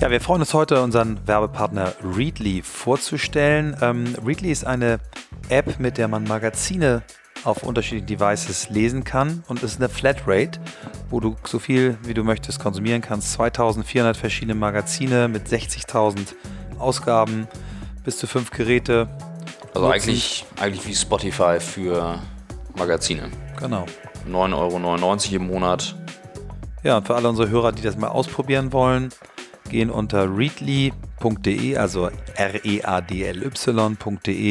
Ja, wir freuen uns heute, unseren Werbepartner Readly vorzustellen. Ähm, Readly ist eine App, mit der man Magazine auf unterschiedlichen Devices lesen kann und ist eine Flatrate, wo du so viel wie du möchtest konsumieren kannst. 2400 verschiedene Magazine mit 60.000 Ausgaben, bis zu fünf Geräte. Also eigentlich, eigentlich wie Spotify für Magazine. Genau. 9,99 Euro im Monat. Ja, und für alle unsere Hörer, die das mal ausprobieren wollen, gehen unter readly.de, also r-e-a-d-l-y.de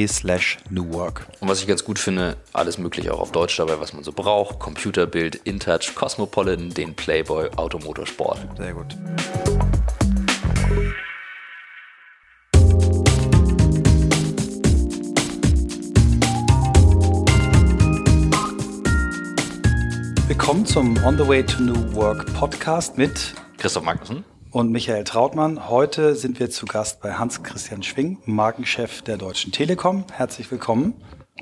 slash New Work. Und was ich ganz gut finde, alles mögliche auch auf Deutsch dabei, was man so braucht. Computerbild, InTouch, Cosmopolitan, den Playboy, Automotorsport. Sehr gut. Willkommen zum On the Way to New Work Podcast mit Christoph Magnussen und Michael Trautmann. Heute sind wir zu Gast bei Hans-Christian Schwing, Markenchef der Deutschen Telekom. Herzlich willkommen.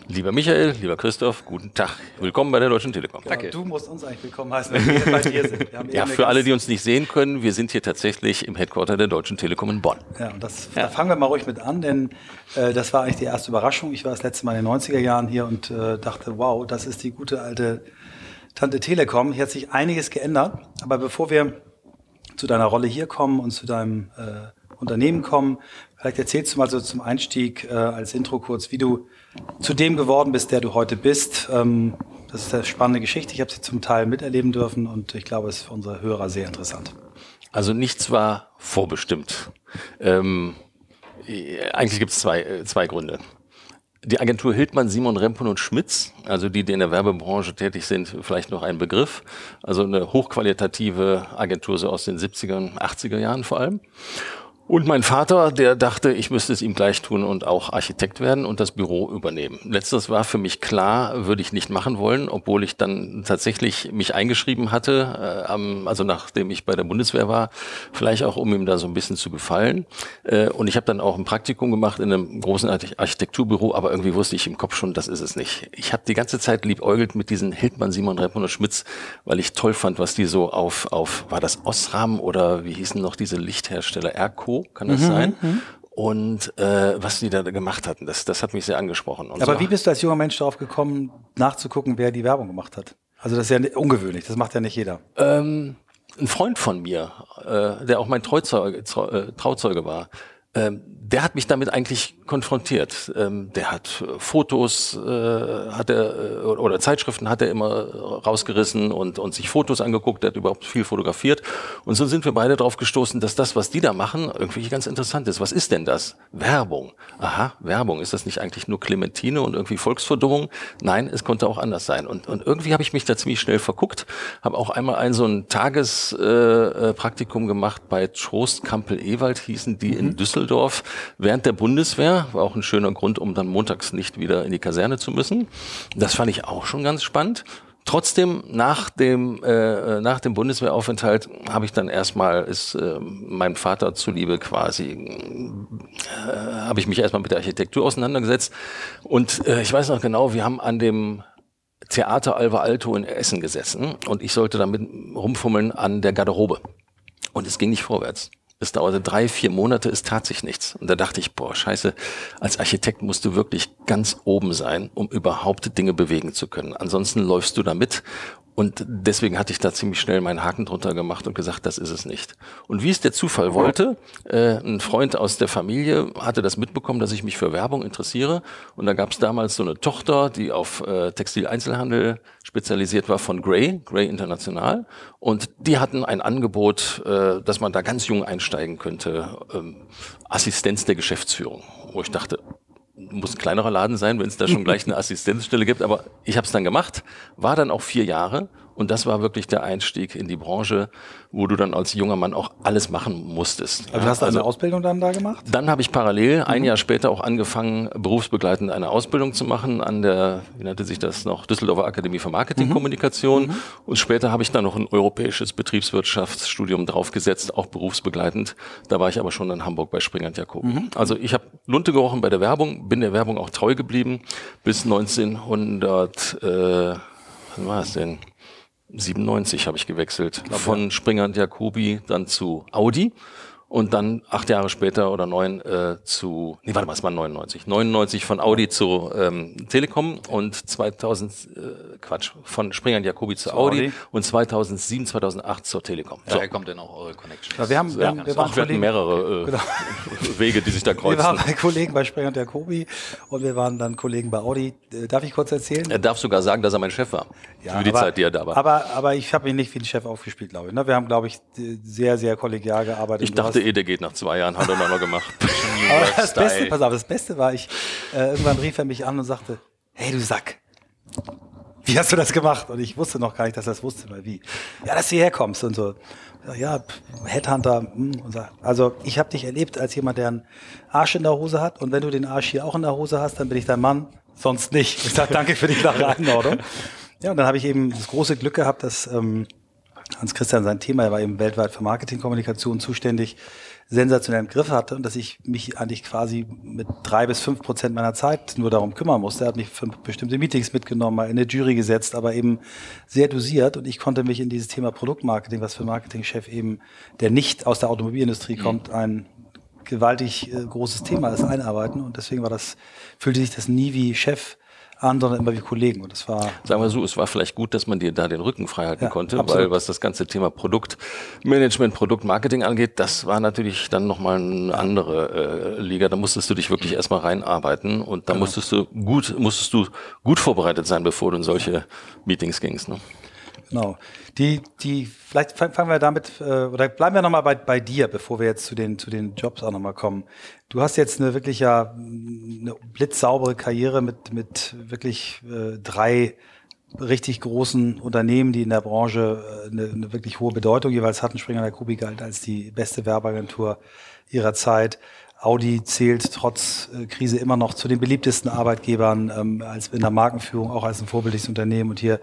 Lieber Michael, lieber Christoph, guten Tag. Willkommen bei der Deutschen Telekom. Danke. Du musst uns eigentlich willkommen heißen, wenn wir bei dir sind. ja, für alle, die uns nicht sehen können, wir sind hier tatsächlich im Headquarter der Deutschen Telekom in Bonn. Ja, und das, ja. da fangen wir mal ruhig mit an, denn äh, das war eigentlich die erste Überraschung. Ich war das letzte Mal in den 90er Jahren hier und äh, dachte, wow, das ist die gute alte Tante Telekom. Hier hat sich einiges geändert. Aber bevor wir zu deiner Rolle hier kommen und zu deinem äh, Unternehmen kommen. Vielleicht erzählst du mal so zum Einstieg äh, als Intro kurz, wie du zu dem geworden bist, der du heute bist. Ähm, das ist eine spannende Geschichte. Ich habe sie zum Teil miterleben dürfen und ich glaube, es ist für unsere Hörer sehr interessant. Also nichts war vorbestimmt. Ähm, eigentlich gibt es zwei, äh, zwei Gründe. Die Agentur Hildmann, Simon Rempon und Schmitz, also die, die in der Werbebranche tätig sind, vielleicht noch ein Begriff. Also eine hochqualitative Agentur so aus den 70er, 80er Jahren vor allem. Und mein Vater, der dachte, ich müsste es ihm gleich tun und auch Architekt werden und das Büro übernehmen. Letztes war für mich klar, würde ich nicht machen wollen, obwohl ich dann tatsächlich mich eingeschrieben hatte, äh, also nachdem ich bei der Bundeswehr war, vielleicht auch um ihm da so ein bisschen zu gefallen. Äh, und ich habe dann auch ein Praktikum gemacht in einem großen Architekturbüro, aber irgendwie wusste ich im Kopf schon, das ist es nicht. Ich habe die ganze Zeit liebäugelt mit diesen Hildmann, Simon Reppmann und Schmitz, weil ich toll fand, was die so auf, auf war das Osram oder wie hießen noch diese Lichthersteller, Kann das mhm, sein? Mhm. Und äh, was die da gemacht hatten, das, das hat mich sehr angesprochen. Und Aber so. wie bist du als junger Mensch darauf gekommen, nachzugucken, wer die Werbung gemacht hat? Also das ist ja ungewöhnlich, das macht ja nicht jeder. Ähm, ein Freund von mir, äh, der auch mein Trauzeuge, äh, Trauzeuge war, der hat mich damit eigentlich konfrontiert. Ähm, der hat äh, Fotos, äh, hat er, äh, oder Zeitschriften hat er immer rausgerissen und, und sich Fotos angeguckt, der hat überhaupt viel fotografiert. Und so sind wir beide darauf gestoßen, dass das, was die da machen, irgendwie ganz interessant ist. Was ist denn das? Werbung. Aha, Werbung. Ist das nicht eigentlich nur Clementine und irgendwie Volksverdummung? Nein, es konnte auch anders sein. Und, und irgendwie habe ich mich da ziemlich schnell verguckt, habe auch einmal ein so ein Tagespraktikum äh, gemacht bei Trost Kampel Ewald, hießen die mhm. in Düsseldorf während der Bundeswehr. War auch ein schöner Grund, um dann montags nicht wieder in die Kaserne zu müssen. Das fand ich auch schon ganz spannend. Trotzdem, nach dem, äh, nach dem Bundeswehraufenthalt habe ich dann erstmal, ist äh, meinem Vater zuliebe quasi, äh, habe ich mich erstmal mit der Architektur auseinandergesetzt. Und äh, ich weiß noch genau, wir haben an dem Theater Alva Alto in Essen gesessen und ich sollte damit rumfummeln an der Garderobe. Und es ging nicht vorwärts. Es dauerte drei, vier Monate, es tat sich nichts. Und da dachte ich, boah, scheiße, als Architekt musst du wirklich ganz oben sein, um überhaupt Dinge bewegen zu können. Ansonsten läufst du da mit und deswegen hatte ich da ziemlich schnell meinen Haken drunter gemacht und gesagt, das ist es nicht. Und wie es der Zufall wollte, äh, ein Freund aus der Familie hatte das mitbekommen, dass ich mich für Werbung interessiere. Und da gab es damals so eine Tochter, die auf äh, Textileinzelhandel spezialisiert war von Gray, Gray International. Und die hatten ein Angebot, äh, dass man da ganz jung einsteigen könnte, ähm, Assistenz der Geschäftsführung. Wo ich dachte, muss ein kleinerer Laden sein, wenn es da schon gleich eine Assistenzstelle gibt. Aber ich habe es dann gemacht, war dann auch vier Jahre und das war wirklich der Einstieg in die Branche, wo du dann als junger Mann auch alles machen musstest. Also ja, hast du also, eine Ausbildung dann da gemacht? Dann habe ich parallel mhm. ein Jahr später auch angefangen, berufsbegleitend eine Ausbildung zu machen an der, wie nannte sich das noch, Düsseldorfer Akademie für Marketingkommunikation. Mhm. mhm. Und später habe ich dann noch ein europäisches Betriebswirtschaftsstudium draufgesetzt, auch berufsbegleitend. Da war ich aber schon in Hamburg bei Springer und Jakob. Mhm. Also ich habe Lunte gerochen bei der Werbung, bin der Werbung auch treu geblieben bis 1900, äh, was war es denn? 97 habe ich gewechselt. Glaub, Von ja. Springer und Jacobi dann zu Audi. Und dann acht Jahre später oder neun äh, zu, nee, warte mal, es war 99. 99 von Audi zu ähm, Telekom und 2000, äh, Quatsch, von Springer und Jacobi zu, zu Audi, Audi, und 2007, 2008 zur Telekom. So. Daher kommt denn auch eure Connection. Ja, wir haben, wir, haben, wir, waren wir hatten mehrere äh, genau. Wege, die sich da kreuzen. Wir waren bei Kollegen bei Springer und Jacobi und wir waren dann Kollegen bei Audi. Äh, darf ich kurz erzählen? Er darf sogar sagen, dass er mein Chef war. Ja, für die aber, Zeit, die er da war. Aber, aber ich habe mich nicht wie ein Chef aufgespielt, glaube ich. Ne? Wir haben, glaube ich, sehr, sehr kollegial gearbeitet. Ich dachte eh, der geht nach zwei Jahren, hat er noch gemacht. aber das Beste, pass auf, das Beste war, ich, äh, irgendwann rief er mich an und sagte, hey du Sack, wie hast du das gemacht? Und ich wusste noch gar nicht, dass er das wusste, weil wie. Ja, dass du hierher kommst und so. Ja, Headhunter. Hm. Also ich habe dich erlebt als jemand, der einen Arsch in der Hose hat. Und wenn du den Arsch hier auch in der Hose hast, dann bin ich dein Mann. Sonst nicht. Ich sage danke für die klare Einordnung. Ja, und dann habe ich eben das große Glück gehabt, dass ähm, Hans-Christian sein Thema, er war eben weltweit für Marketingkommunikation zuständig, sensationell im Griff hatte und dass ich mich eigentlich quasi mit drei bis fünf Prozent meiner Zeit nur darum kümmern musste. Er hat mich für bestimmte Meetings mitgenommen, mal in eine Jury gesetzt, aber eben sehr dosiert. Und ich konnte mich in dieses Thema Produktmarketing, was für Marketingchef eben, der nicht aus der Automobilindustrie kommt, ein gewaltig äh, großes Thema ist, einarbeiten. Und deswegen war das, fühlte sich das nie wie Chef an, sondern immer wie Kollegen. Und das war. Sagen wir so, es war vielleicht gut, dass man dir da den Rücken frei halten ja, konnte, absolut. weil was das ganze Thema Produktmanagement, Produktmarketing angeht, das war natürlich dann nochmal eine andere äh, Liga. Da musstest du dich wirklich erstmal reinarbeiten und da genau. musstest du gut, musstest du gut vorbereitet sein, bevor du in solche Meetings gingst. Ne? Genau. Die, die, vielleicht fangen wir damit, äh, oder bleiben wir nochmal bei, bei dir, bevor wir jetzt zu den, zu den Jobs auch nochmal kommen. Du hast jetzt eine wirklich ja, eine blitzsaubere Karriere mit, mit wirklich äh, drei richtig großen Unternehmen, die in der Branche äh, eine, eine wirklich hohe Bedeutung jeweils hatten. Springer der Kubi galt als die beste Werbeagentur ihrer Zeit. Audi zählt trotz äh, Krise immer noch zu den beliebtesten Arbeitgebern ähm, als in der Markenführung, auch als ein vorbildliches Unternehmen. Und hier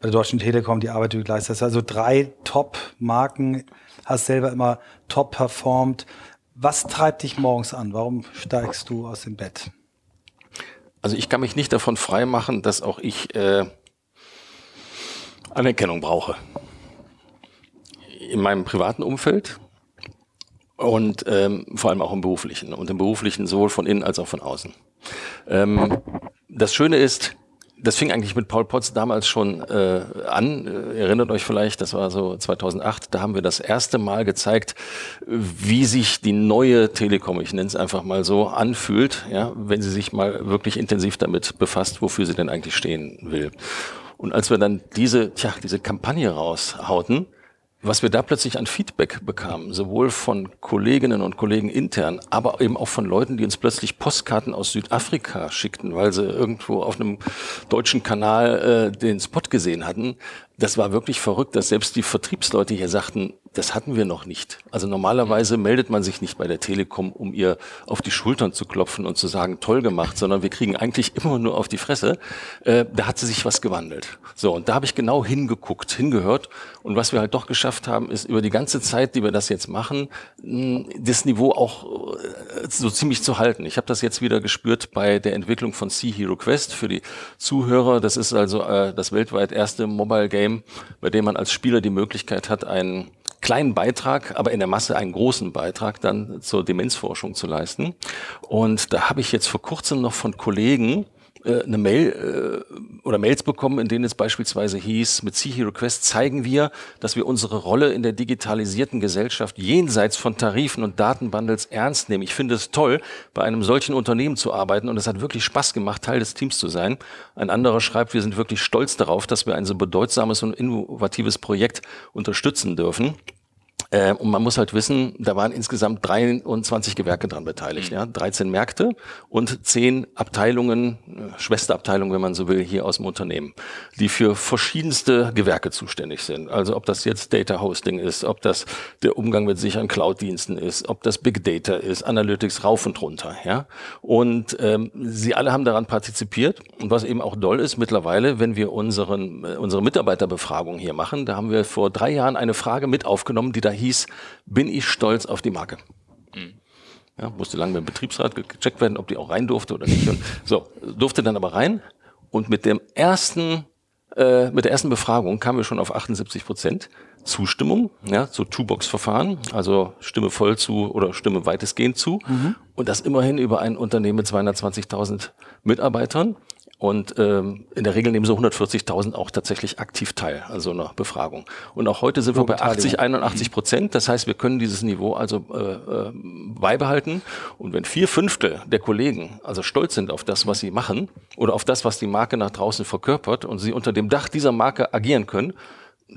bei der Deutschen Telekom die Arbeit, die du geleistet hast. Also drei Top-Marken, hast selber immer top performt. Was treibt dich morgens an? Warum steigst du aus dem Bett? Also ich kann mich nicht davon freimachen, dass auch ich äh, Anerkennung brauche. In meinem privaten Umfeld und ähm, vor allem auch im beruflichen. Und im beruflichen sowohl von innen als auch von außen. Ähm, das Schöne ist, das fing eigentlich mit Paul Potts damals schon äh, an. Äh, erinnert euch vielleicht, das war so 2008, da haben wir das erste Mal gezeigt, wie sich die neue Telekom, ich nenne es einfach mal so, anfühlt, ja, wenn sie sich mal wirklich intensiv damit befasst, wofür sie denn eigentlich stehen will. Und als wir dann diese, tja, diese Kampagne raushauten, was wir da plötzlich an Feedback bekamen, sowohl von Kolleginnen und Kollegen intern, aber eben auch von Leuten, die uns plötzlich Postkarten aus Südafrika schickten, weil sie irgendwo auf einem deutschen Kanal äh, den Spot gesehen hatten, das war wirklich verrückt, dass selbst die Vertriebsleute hier sagten, das hatten wir noch nicht. Also normalerweise meldet man sich nicht bei der Telekom, um ihr auf die Schultern zu klopfen und zu sagen, toll gemacht, sondern wir kriegen eigentlich immer nur auf die Fresse. Äh, da hat sie sich was gewandelt. So, und da habe ich genau hingeguckt, hingehört. Und was wir halt doch geschafft haben, ist über die ganze Zeit, die wir das jetzt machen, das Niveau auch äh, so ziemlich zu halten. Ich habe das jetzt wieder gespürt bei der Entwicklung von Sea Hero Quest für die Zuhörer. Das ist also äh, das weltweit erste Mobile Game Game, bei dem man als Spieler die Möglichkeit hat, einen kleinen Beitrag, aber in der Masse einen großen Beitrag dann zur Demenzforschung zu leisten. Und da habe ich jetzt vor kurzem noch von Kollegen äh, eine Mail äh, oder Mails bekommen, in denen es beispielsweise hieß, mit CH Request zeigen wir, dass wir unsere Rolle in der digitalisierten Gesellschaft jenseits von Tarifen und Datenbundles ernst nehmen. Ich finde es toll, bei einem solchen Unternehmen zu arbeiten und es hat wirklich Spaß gemacht, Teil des Teams zu sein. Ein anderer schreibt, wir sind wirklich stolz darauf, dass wir ein so bedeutsames und innovatives Projekt unterstützen dürfen. Äh, und man muss halt wissen, da waren insgesamt 23 Gewerke dran beteiligt, mhm. ja, 13 Märkte und 10 Abteilungen, äh, Schwesterabteilungen, wenn man so will, hier aus dem Unternehmen, die für verschiedenste Gewerke zuständig sind. Also ob das jetzt Data Hosting ist, ob das der Umgang mit sicheren Cloud-Diensten ist, ob das Big Data ist, Analytics rauf und runter, ja. Und ähm, sie alle haben daran partizipiert. Und was eben auch doll ist mittlerweile, wenn wir unseren, äh, unsere Mitarbeiterbefragung hier machen, da haben wir vor drei Jahren eine Frage mit aufgenommen, die da hieß, bin ich stolz auf die Marke? Mhm. Ja, musste lange beim Betriebsrat gecheckt werden, ob die auch rein durfte oder nicht. Und so, durfte dann aber rein. Und mit dem ersten, äh, mit der ersten Befragung kamen wir schon auf 78 Prozent. Zustimmung, ja, so Two-Box-Verfahren, also Stimme voll zu oder Stimme weitestgehend zu. Mhm. Und das immerhin über ein Unternehmen mit 220.000 Mitarbeitern. Und ähm, in der Regel nehmen so 140.000 auch tatsächlich aktiv teil an so einer Befragung. Und auch heute sind wir bei 80, 81 Prozent. Das heißt, wir können dieses Niveau also äh, äh, beibehalten. Und wenn vier Fünftel der Kollegen also stolz sind auf das, was sie machen oder auf das, was die Marke nach draußen verkörpert und sie unter dem Dach dieser Marke agieren können,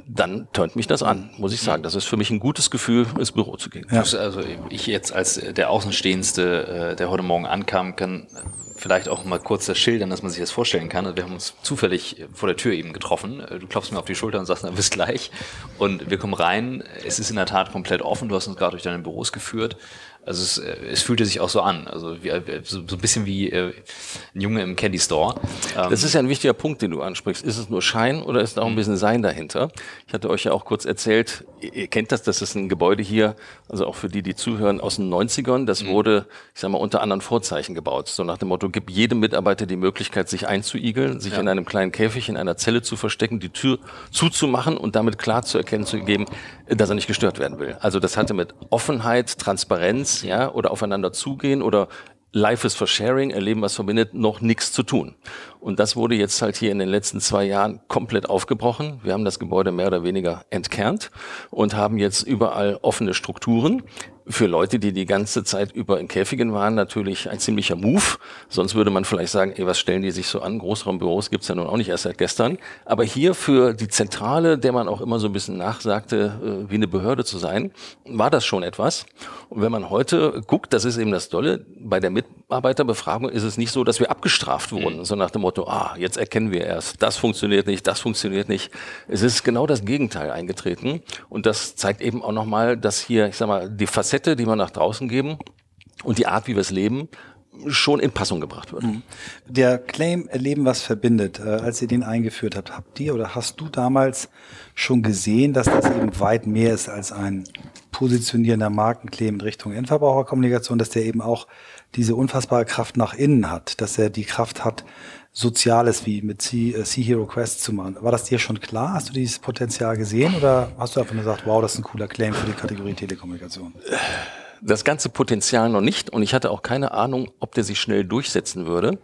dann tönt mich das an, muss ich sagen. Das ist für mich ein gutes Gefühl, ins Büro zu gehen. Ja. Also ich jetzt als der Außenstehendste, äh, der heute Morgen ankam, kann vielleicht auch mal kurz das schildern, dass man sich das vorstellen kann. Wir haben uns zufällig vor der Tür eben getroffen. Äh, du klopfst mir auf die Schulter und sagst, na, bis gleich. Und wir kommen rein. Es ist in der Tat komplett offen. Du hast uns gerade durch deine Büros geführt. Also es, äh, es fühlte sich auch so an. Also wie, äh, so, so ein bisschen wie äh, ein Junge im Candy Store. Ähm das ist ja ein wichtiger Punkt, den du ansprichst. Ist es nur Schein oder ist da auch ein bisschen Sein dahinter? Ich hatte euch ja auch kurz erzählt, ihr kennt das, das ist ein Gebäude hier, also auch für die, die zuhören, aus den 90ern. Das mhm. wurde, ich sag mal, unter anderen Vorzeichen gebaut. So nach dem Motto, gib jedem Mitarbeiter die Möglichkeit, sich einzuigeln, sich ja. in einem kleinen Käfig, in einer Zelle zu verstecken, die Tür zuzumachen und damit klar zu erkennen zu geben, dass er nicht gestört werden will. Also das hatte mit Offenheit, Transparenz, ja, oder aufeinander zugehen oder Life is for Sharing, erleben, was verbindet, noch nichts zu tun. Und das wurde jetzt halt hier in den letzten zwei Jahren komplett aufgebrochen. Wir haben das Gebäude mehr oder weniger entkernt und haben jetzt überall offene Strukturen. Für Leute, die die ganze Zeit über in Käfigen waren, natürlich ein ziemlicher Move. Sonst würde man vielleicht sagen, ey, was stellen die sich so an? Großraumbüros gibt's ja nun auch nicht erst seit gestern. Aber hier für die Zentrale, der man auch immer so ein bisschen nachsagte, äh, wie eine Behörde zu sein, war das schon etwas. Und wenn man heute guckt, das ist eben das Dolle, bei der Mitarbeiterbefragung ist es nicht so, dass wir abgestraft wurden, mhm. so nach dem Motto, ah, jetzt erkennen wir erst, das funktioniert nicht, das funktioniert nicht. Es ist genau das Gegenteil eingetreten und das zeigt eben auch nochmal, dass hier, ich sag mal, die Facette, die wir nach draußen geben und die Art, wie wir es leben, schon in Passung gebracht wird. Mhm. Der Claim Leben was verbindet, äh, als ihr den eingeführt habt, habt ihr oder hast du damals schon gesehen, dass das eben weit mehr ist als ein positionierender Markenclaim in Richtung Endverbraucherkommunikation, dass der eben auch diese unfassbare Kraft nach innen hat, dass er die Kraft hat, Soziales wie mit äh, sea Hero Quest zu machen. War das dir schon klar? Hast du dieses Potenzial gesehen oder hast du einfach nur gesagt, wow, das ist ein cooler Claim für die Kategorie Telekommunikation? Das ganze Potenzial noch nicht und ich hatte auch keine Ahnung, ob der sich schnell durchsetzen würde.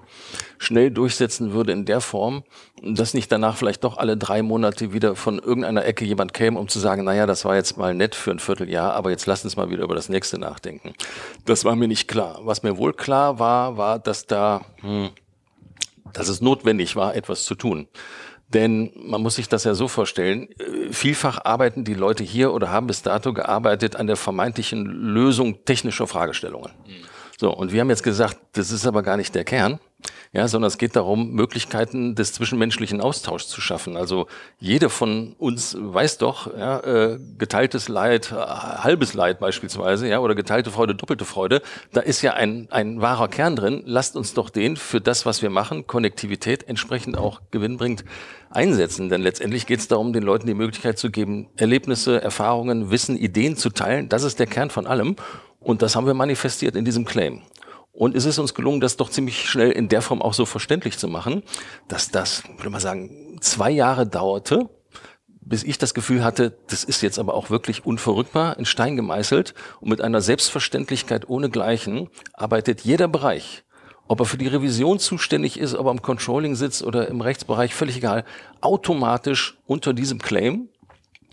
Schnell durchsetzen würde in der Form, dass nicht danach vielleicht doch alle drei Monate wieder von irgendeiner Ecke jemand käme, um zu sagen, naja, das war jetzt mal nett für ein Vierteljahr, aber jetzt lass uns mal wieder über das nächste nachdenken. Das war mir nicht klar. Was mir wohl klar war, war, dass da, hm, dass es notwendig war, etwas zu tun. Denn man muss sich das ja so vorstellen, äh, vielfach arbeiten die Leute hier oder haben bis dato gearbeitet an der vermeintlichen Lösung technischer Fragestellungen. Mhm. So, und wir haben jetzt gesagt, das ist aber gar nicht der Kern, ja, sondern es geht darum, Möglichkeiten des zwischenmenschlichen Austauschs zu schaffen. Also jede von uns weiß doch, ja, äh, geteiltes Leid, äh, halbes Leid beispielsweise, ja, oder geteilte Freude, doppelte Freude, da ist ja ein, ein wahrer Kern drin. Lasst uns doch den für das, was wir machen, Konnektivität entsprechend auch gewinnbringend einsetzen. Denn letztendlich geht es darum, den Leuten die Möglichkeit zu geben, Erlebnisse, Erfahrungen, Wissen, Ideen zu teilen. Das ist der Kern von allem. Und das haben wir manifestiert in diesem Claim. Und es ist uns gelungen, das doch ziemlich schnell in der Form auch so verständlich zu machen, dass das, würde man sagen, zwei Jahre dauerte, bis ich das Gefühl hatte, das ist jetzt aber auch wirklich unverrückbar, in Stein gemeißelt und mit einer Selbstverständlichkeit ohnegleichen arbeitet jeder Bereich, ob er für die Revision zuständig ist, ob er im Controlling sitzt oder im Rechtsbereich, völlig egal, automatisch unter diesem Claim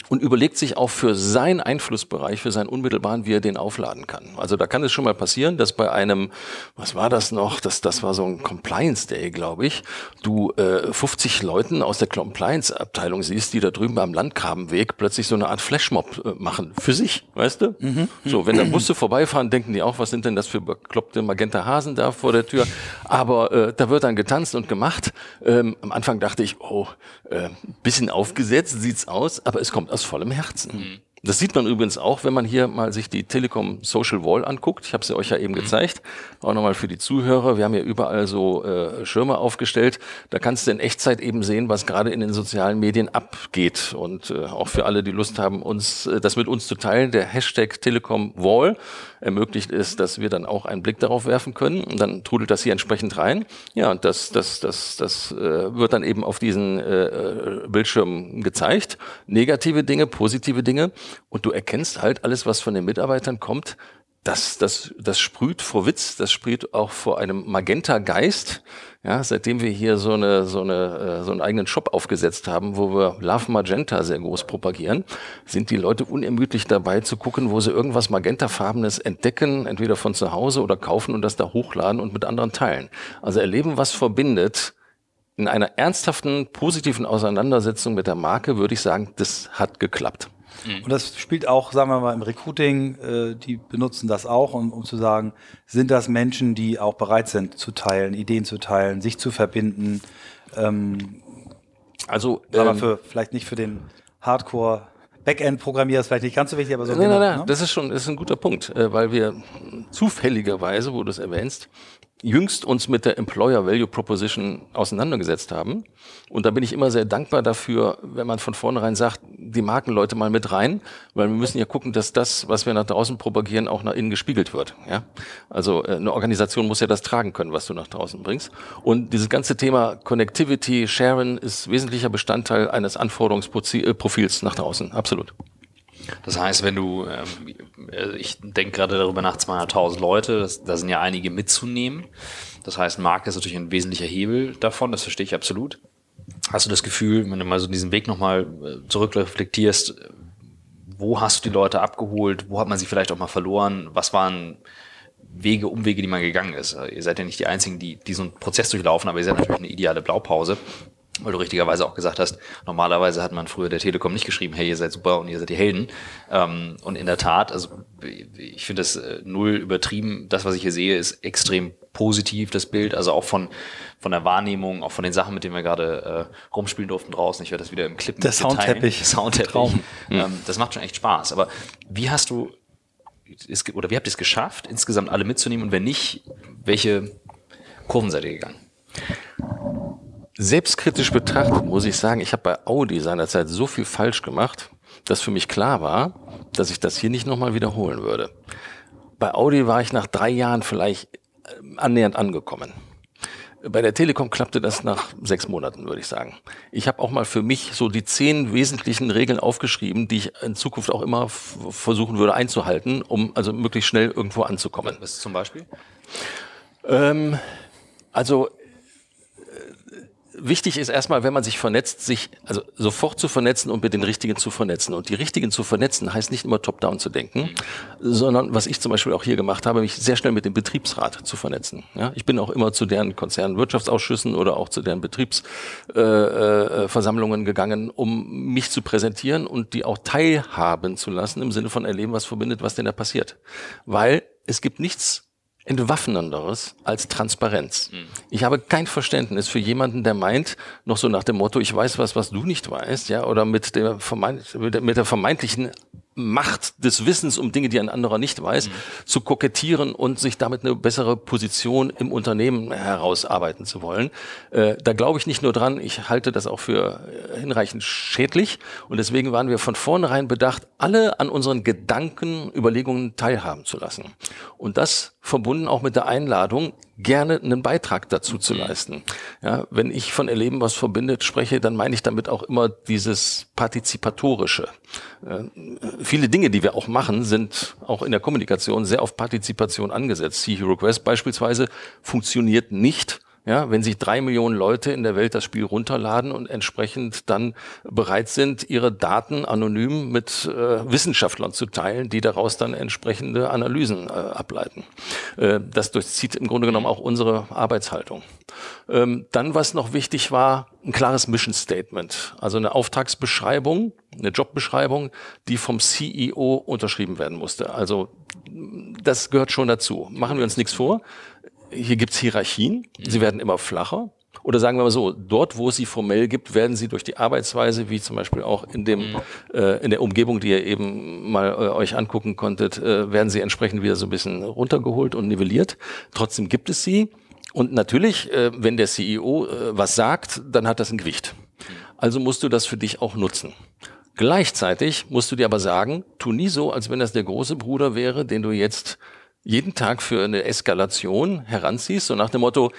und überlegt sich auch für seinen Einflussbereich, für seinen unmittelbaren, wie er den aufladen kann. Also da kann es schon mal passieren, dass bei einem, was war das noch, das, das war so ein Compliance Day, glaube ich, du äh, 50 Leuten aus der Compliance-Abteilung siehst, die da drüben am Landgrabenweg plötzlich so eine Art Flashmob äh, machen, für sich, weißt du? Mhm. So, wenn da Busse vorbeifahren, denken die auch, was sind denn das für bekloppte Magenta Hasen da vor der Tür? Aber äh, da wird dann getanzt und gemacht. Ähm, am Anfang dachte ich, oh, äh, bisschen aufgesetzt sieht's aus, aber es kommt aus aus vollem Herzen. Mhm. Das sieht man übrigens auch, wenn man hier mal sich die Telekom Social Wall anguckt. Ich habe sie euch ja eben mhm. gezeigt. Auch nochmal für die Zuhörer. Wir haben hier überall so äh, Schirme aufgestellt. Da kannst du in Echtzeit eben sehen, was gerade in den sozialen Medien abgeht. Und äh, auch für alle, die Lust haben, uns äh, das mit uns zu teilen, der Hashtag Telekom Wall ermöglicht es, dass wir dann auch einen Blick darauf werfen können. Und dann trudelt das hier entsprechend rein. Ja, und das, das, das, das äh, wird dann eben auf diesen äh, äh Bildschirmen gezeigt. Negative Dinge, positive Dinge. Und du erkennst halt alles, was von den Mitarbeitern kommt, das, das, das sprüht vor Witz, das sprüht auch vor einem Magenta-Geist. Ja, seitdem wir hier so eine, so eine, äh, so einen eigenen Shop aufgesetzt haben, wo wir Love Magenta sehr groß propagieren, sind die Leute unermüdlich dabei zu gucken, wo sie irgendwas Magentafarbenes entdecken, entweder von zu Hause oder kaufen und das da hochladen und mit anderen teilen. Also erleben, was verbindet. In einer ernsthaften, positiven Auseinandersetzung mit der Marke würde ich sagen, das hat geklappt. Mhm. Und das spielt auch, sagen wir mal, im Recruiting, äh, die benutzen das auch, um, um zu sagen, sind das Menschen, die auch bereit sind zu teilen, Ideen zu teilen, sich zu verbinden. Ähm, also, aber ähm, für vielleicht nicht für den Hardcore Backend-Programmierer ist vielleicht nicht ganz so wichtig, aber so. Nein, nein, nein, ne? das ist schon, das ist ein guter Punkt, äh, weil wir zufälligerweise, wo du es erwähnst, jüngst uns mit der Employer Value Proposition auseinandergesetzt haben. Und da bin ich immer sehr dankbar dafür, wenn man von vornherein sagt, die Markenleute mal mit rein, weil wir müssen ja gucken, dass das, was wir nach draußen propagieren, auch nach innen gespiegelt wird. Ja? Also äh, eine Organisation muss ja das tragen können, was du nach draußen bringst. Und dieses ganze Thema Connectivity, Sharing ist wesentlicher Bestandteil eines Anforderungsprofils nach draußen. Absolut. Das heißt, wenn du, ähm, ich denke gerade darüber nach 200.000 Leute, da sind ja einige mitzunehmen. Das heißt, Marke ist natürlich ein wesentlicher Hebel davon, das verstehe ich absolut. Hast du das Gefühl, wenn du mal so diesen Weg nochmal äh, zurückreflektierst, wo hast du die Leute abgeholt? Wo hat man sie vielleicht auch mal verloren? Was waren Wege, Umwege, die man gegangen ist? Ihr seid ja nicht die Einzigen, die, die so einen Prozess durchlaufen, aber ihr seid natürlich eine ideale Blaupause weil du richtigerweise auch gesagt hast, normalerweise hat man früher der Telekom nicht geschrieben, hey, ihr seid super und ihr seid die Helden. Ähm, und in der Tat, also ich finde das äh, null übertrieben. Das, was ich hier sehe, ist extrem positiv, das Bild, also auch von, von der Wahrnehmung, auch von den Sachen, mit denen wir gerade äh, rumspielen durften draußen. Ich werde das wieder im Clip Der Soundteppich. Soundteppich. Traum. Ähm, das macht schon echt Spaß. Aber wie hast du, ist, oder wie habt ihr es geschafft, insgesamt alle mitzunehmen? Und wenn nicht, welche Kurven seid ihr gegangen? Selbstkritisch betrachtet muss ich sagen, ich habe bei Audi seinerzeit so viel falsch gemacht, dass für mich klar war, dass ich das hier nicht nochmal wiederholen würde. Bei Audi war ich nach drei Jahren vielleicht äh, annähernd angekommen. Bei der Telekom klappte das nach sechs Monaten, würde ich sagen. Ich habe auch mal für mich so die zehn wesentlichen Regeln aufgeschrieben, die ich in Zukunft auch immer versuchen würde einzuhalten, um also möglichst schnell irgendwo anzukommen. Was zum Beispiel? Ähm, also wichtig ist erstmal, wenn man sich vernetzt, sich also sofort zu vernetzen und mit den Richtigen zu vernetzen. Und die Richtigen zu vernetzen heißt nicht immer top-down zu denken, sondern was ich zum Beispiel auch hier gemacht habe, mich sehr schnell mit dem Betriebsrat zu vernetzen. Ja, ich bin auch immer zu deren Konzernwirtschaftsausschüssen oder auch zu deren Betriebsversammlungen äh, gegangen, um mich zu präsentieren und die auch teilhaben zu lassen im Sinne von erleben, was verbindet, was denn da passiert. Weil es gibt nichts entwaffnenderes als Transparenz. Mhm. Ich habe kein Verständnis für jemanden, der meint, noch so nach dem Motto, ich weiß was, was du nicht weißt, ja, oder mit der, vermeint, mit der vermeintlichen Macht des Wissens um Dinge, die ein anderer nicht weiß, mhm. zu kokettieren und sich damit eine bessere Position im Unternehmen herausarbeiten zu wollen. Äh, da glaube ich nicht nur dran, ich halte das auch für äh, hinreichend schädlich und deswegen waren wir von vornherein bedacht, alle an unseren Gedanken, Überlegungen teilhaben zu lassen. Und das verbunden auch mit der Einladung, gerne einen Beitrag dazu zu mhm. leisten. Ja, wenn ich von Erleben was verbindet spreche, dann meine ich damit auch immer dieses Partizipatorische. Äh, viele Dinge, die wir auch machen, sind auch in der Kommunikation sehr auf Partizipation angesetzt. C-Hero Quest beispielsweise funktioniert nicht, ja, wenn sich drei Millionen Leute in der Welt das Spiel runterladen und entsprechend dann bereit sind, ihre Daten anonym mit äh, Wissenschaftlern zu teilen, die daraus dann entsprechende Analysen äh, ableiten. Äh, das durchzieht im Grunde genommen auch unsere Arbeitshaltung. Ähm, dann, was noch wichtig war, ein klares Mission Statement, also eine Auftragsbeschreibung, eine Jobbeschreibung, die vom CEO unterschrieben werden musste. Also das gehört schon dazu. Machen wir uns nichts vor hier gibt's Hierarchien, sie werden immer flacher Oder sagen wir mal so, dort, wo es sie formell gibt, werden sie durch die Arbeitsweise, wie zum Beispiel auch in dem, mhm. äh, in der Umgebung, die ihr eben mal äh, euch angucken konntet, äh, werden sie entsprechend wieder so ein bisschen runtergeholt und nivelliert. Trotzdem gibt es sie. Und natürlich, äh, wenn der CEO äh, was sagt, dann hat das ein Gewicht. Also musst du das für dich auch nutzen. Gleichzeitig musst du dir aber sagen, tu nie so, als wenn das der große Bruder wäre, den du jetzt jeden Tag für eine Eskalation heranziehst, so nach dem Motto,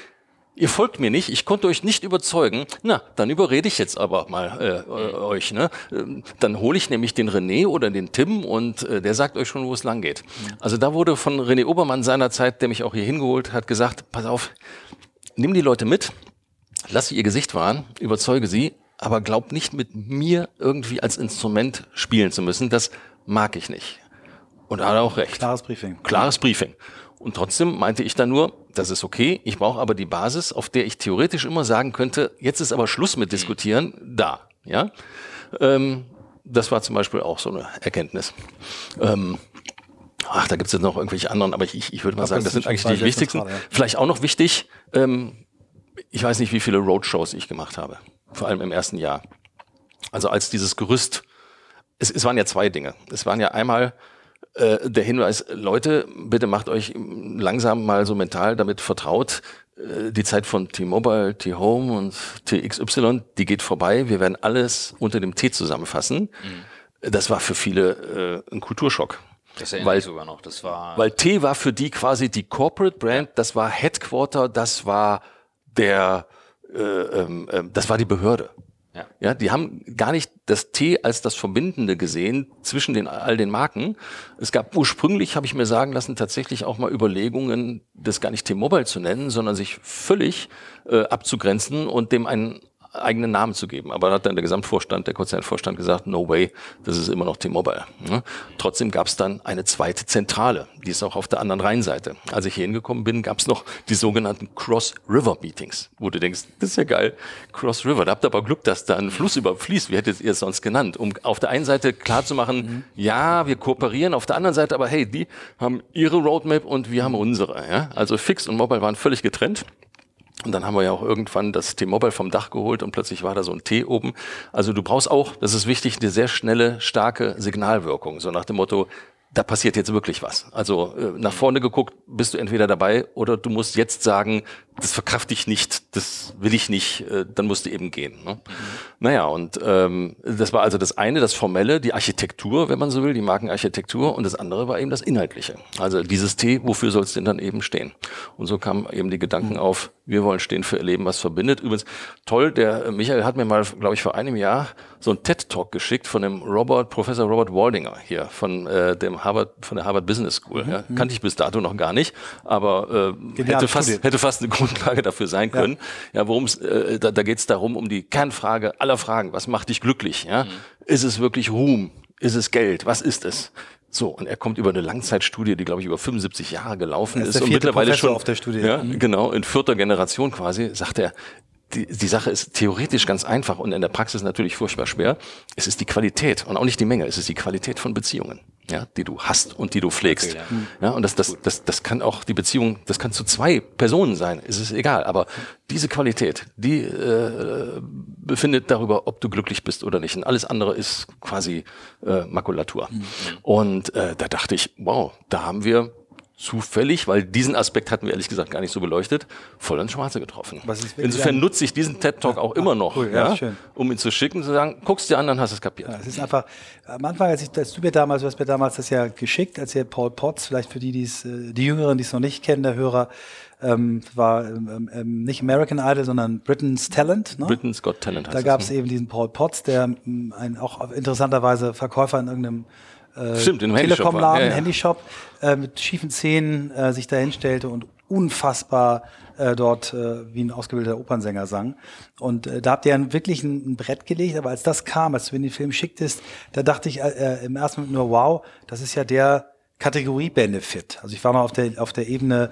ihr folgt mir nicht, ich konnte euch nicht überzeugen, na, dann überrede ich jetzt aber mal äh, euch. Ne? Ähm, dann hole ich nämlich den René oder den Tim und äh, der sagt euch schon, wo es lang geht. Also da wurde von René Obermann seinerzeit, der mich auch hier hingeholt hat, gesagt, pass auf, nimm die Leute mit, lass sie ihr Gesicht wahren, überzeuge sie, aber glaubt nicht mit mir irgendwie als Instrument spielen zu müssen. Das mag ich nicht. Und er hat auch recht. Klares Briefing. Klares Briefing. Und trotzdem meinte ich dann nur, das ist okay, ich brauche aber die Basis, auf der ich theoretisch immer sagen könnte, jetzt ist aber Schluss mit diskutieren, da. Ja, ähm, Das war zum Beispiel auch so eine Erkenntnis. Ähm, ach, da gibt es jetzt noch irgendwelche anderen, aber ich, ich würde mal sagen, das sind eigentlich die wichtigsten. Zentral, ja. Vielleicht auch noch wichtig, ähm, ich weiß nicht, wie viele Roadshows ich gemacht habe vor allem im ersten Jahr. Also als dieses Gerüst, es, es waren ja zwei Dinge. Es waren ja einmal äh, der Hinweis, Leute, bitte macht euch langsam mal so mental damit vertraut, äh, die Zeit von T-Mobile, T-Home und TXY, die geht vorbei. Wir werden alles unter dem T zusammenfassen. Mhm. Das war für viele äh, ein Kulturschock. Das erinnere weil, ich sogar noch. Das war weil T war für die quasi die Corporate Brand, das war Headquarter, das war der äh, äh, das war die Behörde. Ja. ja, die haben gar nicht das T als das Verbindende gesehen zwischen den, all den Marken. Es gab ursprünglich, habe ich mir sagen lassen, tatsächlich auch mal Überlegungen, das gar nicht T-Mobile zu nennen, sondern sich völlig äh, abzugrenzen und dem einen eigenen Namen zu geben. Aber da hat dann der Gesamtvorstand, der Konzernvorstand gesagt, no way, das ist immer noch T-Mobile. Ne? Trotzdem gab es dann eine zweite Zentrale, die ist auch auf der anderen Rheinseite. Als ich hier hingekommen bin, gab es noch die sogenannten Cross-River-Meetings, wo du denkst, das ist ja geil, Cross-River, da habt ihr aber Glück, dass da ein Fluss überfließt, wie hättet ihr es sonst genannt, um auf der einen Seite klarzumachen, mhm. ja, wir kooperieren, auf der anderen Seite aber, hey, die haben ihre Roadmap und wir haben unsere. Ja? Also Fix und Mobile waren völlig getrennt. Und dann haben wir ja auch irgendwann das T-Mobile vom Dach geholt und plötzlich war da so ein T oben. Also du brauchst auch, das ist wichtig, eine sehr schnelle, starke Signalwirkung. So nach dem Motto, da passiert jetzt wirklich was. Also äh, nach vorne geguckt bist du entweder dabei oder du musst jetzt sagen, das verkraft ich nicht, das will ich nicht, äh, dann musst du eben gehen. Ne? Mhm. Naja, und ähm, das war also das eine, das Formelle, die Architektur, wenn man so will, die Markenarchitektur und das andere war eben das Inhaltliche. Also dieses T, wofür soll es denn dann eben stehen? Und so kamen eben die Gedanken mhm. auf, wir wollen stehen für Erleben, was verbindet. Übrigens, toll, der Michael hat mir mal, glaube ich, vor einem Jahr so ein TED-Talk geschickt von dem Robert, Professor Robert Waldinger hier, von äh, dem Harvard, von der Harvard Business School. Mhm. Ja. Kannte ich bis dato noch gar nicht, aber äh, hätte, fast, hätte fast eine Grundlage dafür sein können. Ja, ja worum es, äh, da, da geht es darum, um die Kernfrage aller Fragen. Was macht dich glücklich? Ja? Mhm. Ist es wirklich Ruhm? Ist es Geld? Was ist es? So, und er kommt über eine Langzeitstudie, die, glaube ich, über 75 Jahre gelaufen ist, ist und mittlerweile Professor schon auf der Studie. Ja, mhm. genau, in vierter Generation quasi, sagt er, die, die Sache ist theoretisch ganz einfach und in der Praxis natürlich furchtbar schwer. Es ist die Qualität und auch nicht die Menge, es ist die Qualität von Beziehungen, ja, die du hast und die du pflegst. Okay, ja. ja. und das, das, das, das kann auch die Beziehung, das kann zu zwei Personen sein, es ist egal, aber diese Qualität, die äh, befindet darüber, ob du glücklich bist oder nicht. Und alles andere ist quasi äh, Makulatur. Mhm. Und äh, da dachte ich, wow, da haben wir zufällig, weil diesen Aspekt hatten wir ehrlich gesagt gar nicht so beleuchtet, voll ins Schwarze getroffen. Insofern nutze ich diesen TED Talk auch immer noch, cool, ja, ja um ihn zu schicken, zu sagen, guckst dir an, dann hast du es kapiert. Ja, es ist einfach, am Anfang, als, ich, als du mir damals, du hast mir damals das ja geschickt, als ihr Paul Potts, vielleicht für die, die's, äh, die Jüngeren, die es noch nicht kennen, der Hörer, ähm, war ähm, ähm, nicht American Idol, sondern Britain's Talent. Ne? Britain's Got Talent. Da gab es ne? eben diesen Paul Potts, der ähm, ein auch interessanterweise Verkäufer in irgendeinem äh, Stimmt, in Telekom-Laden, ja, ja. Handyshop, äh, mit schiefen Zähnen äh, sich da hinstellte und unfassbar äh, dort äh, wie ein ausgebildeter Opernsänger sang. Und äh, da habt ihr wirklich ein, ein, Brett gelegt, aber als das kam, als du in den Film schicktest, da dachte ich äh, äh, im ersten Moment nur, wow, das ist ja der Kategorie-Benefit. Also ich war mal auf der, auf der Ebene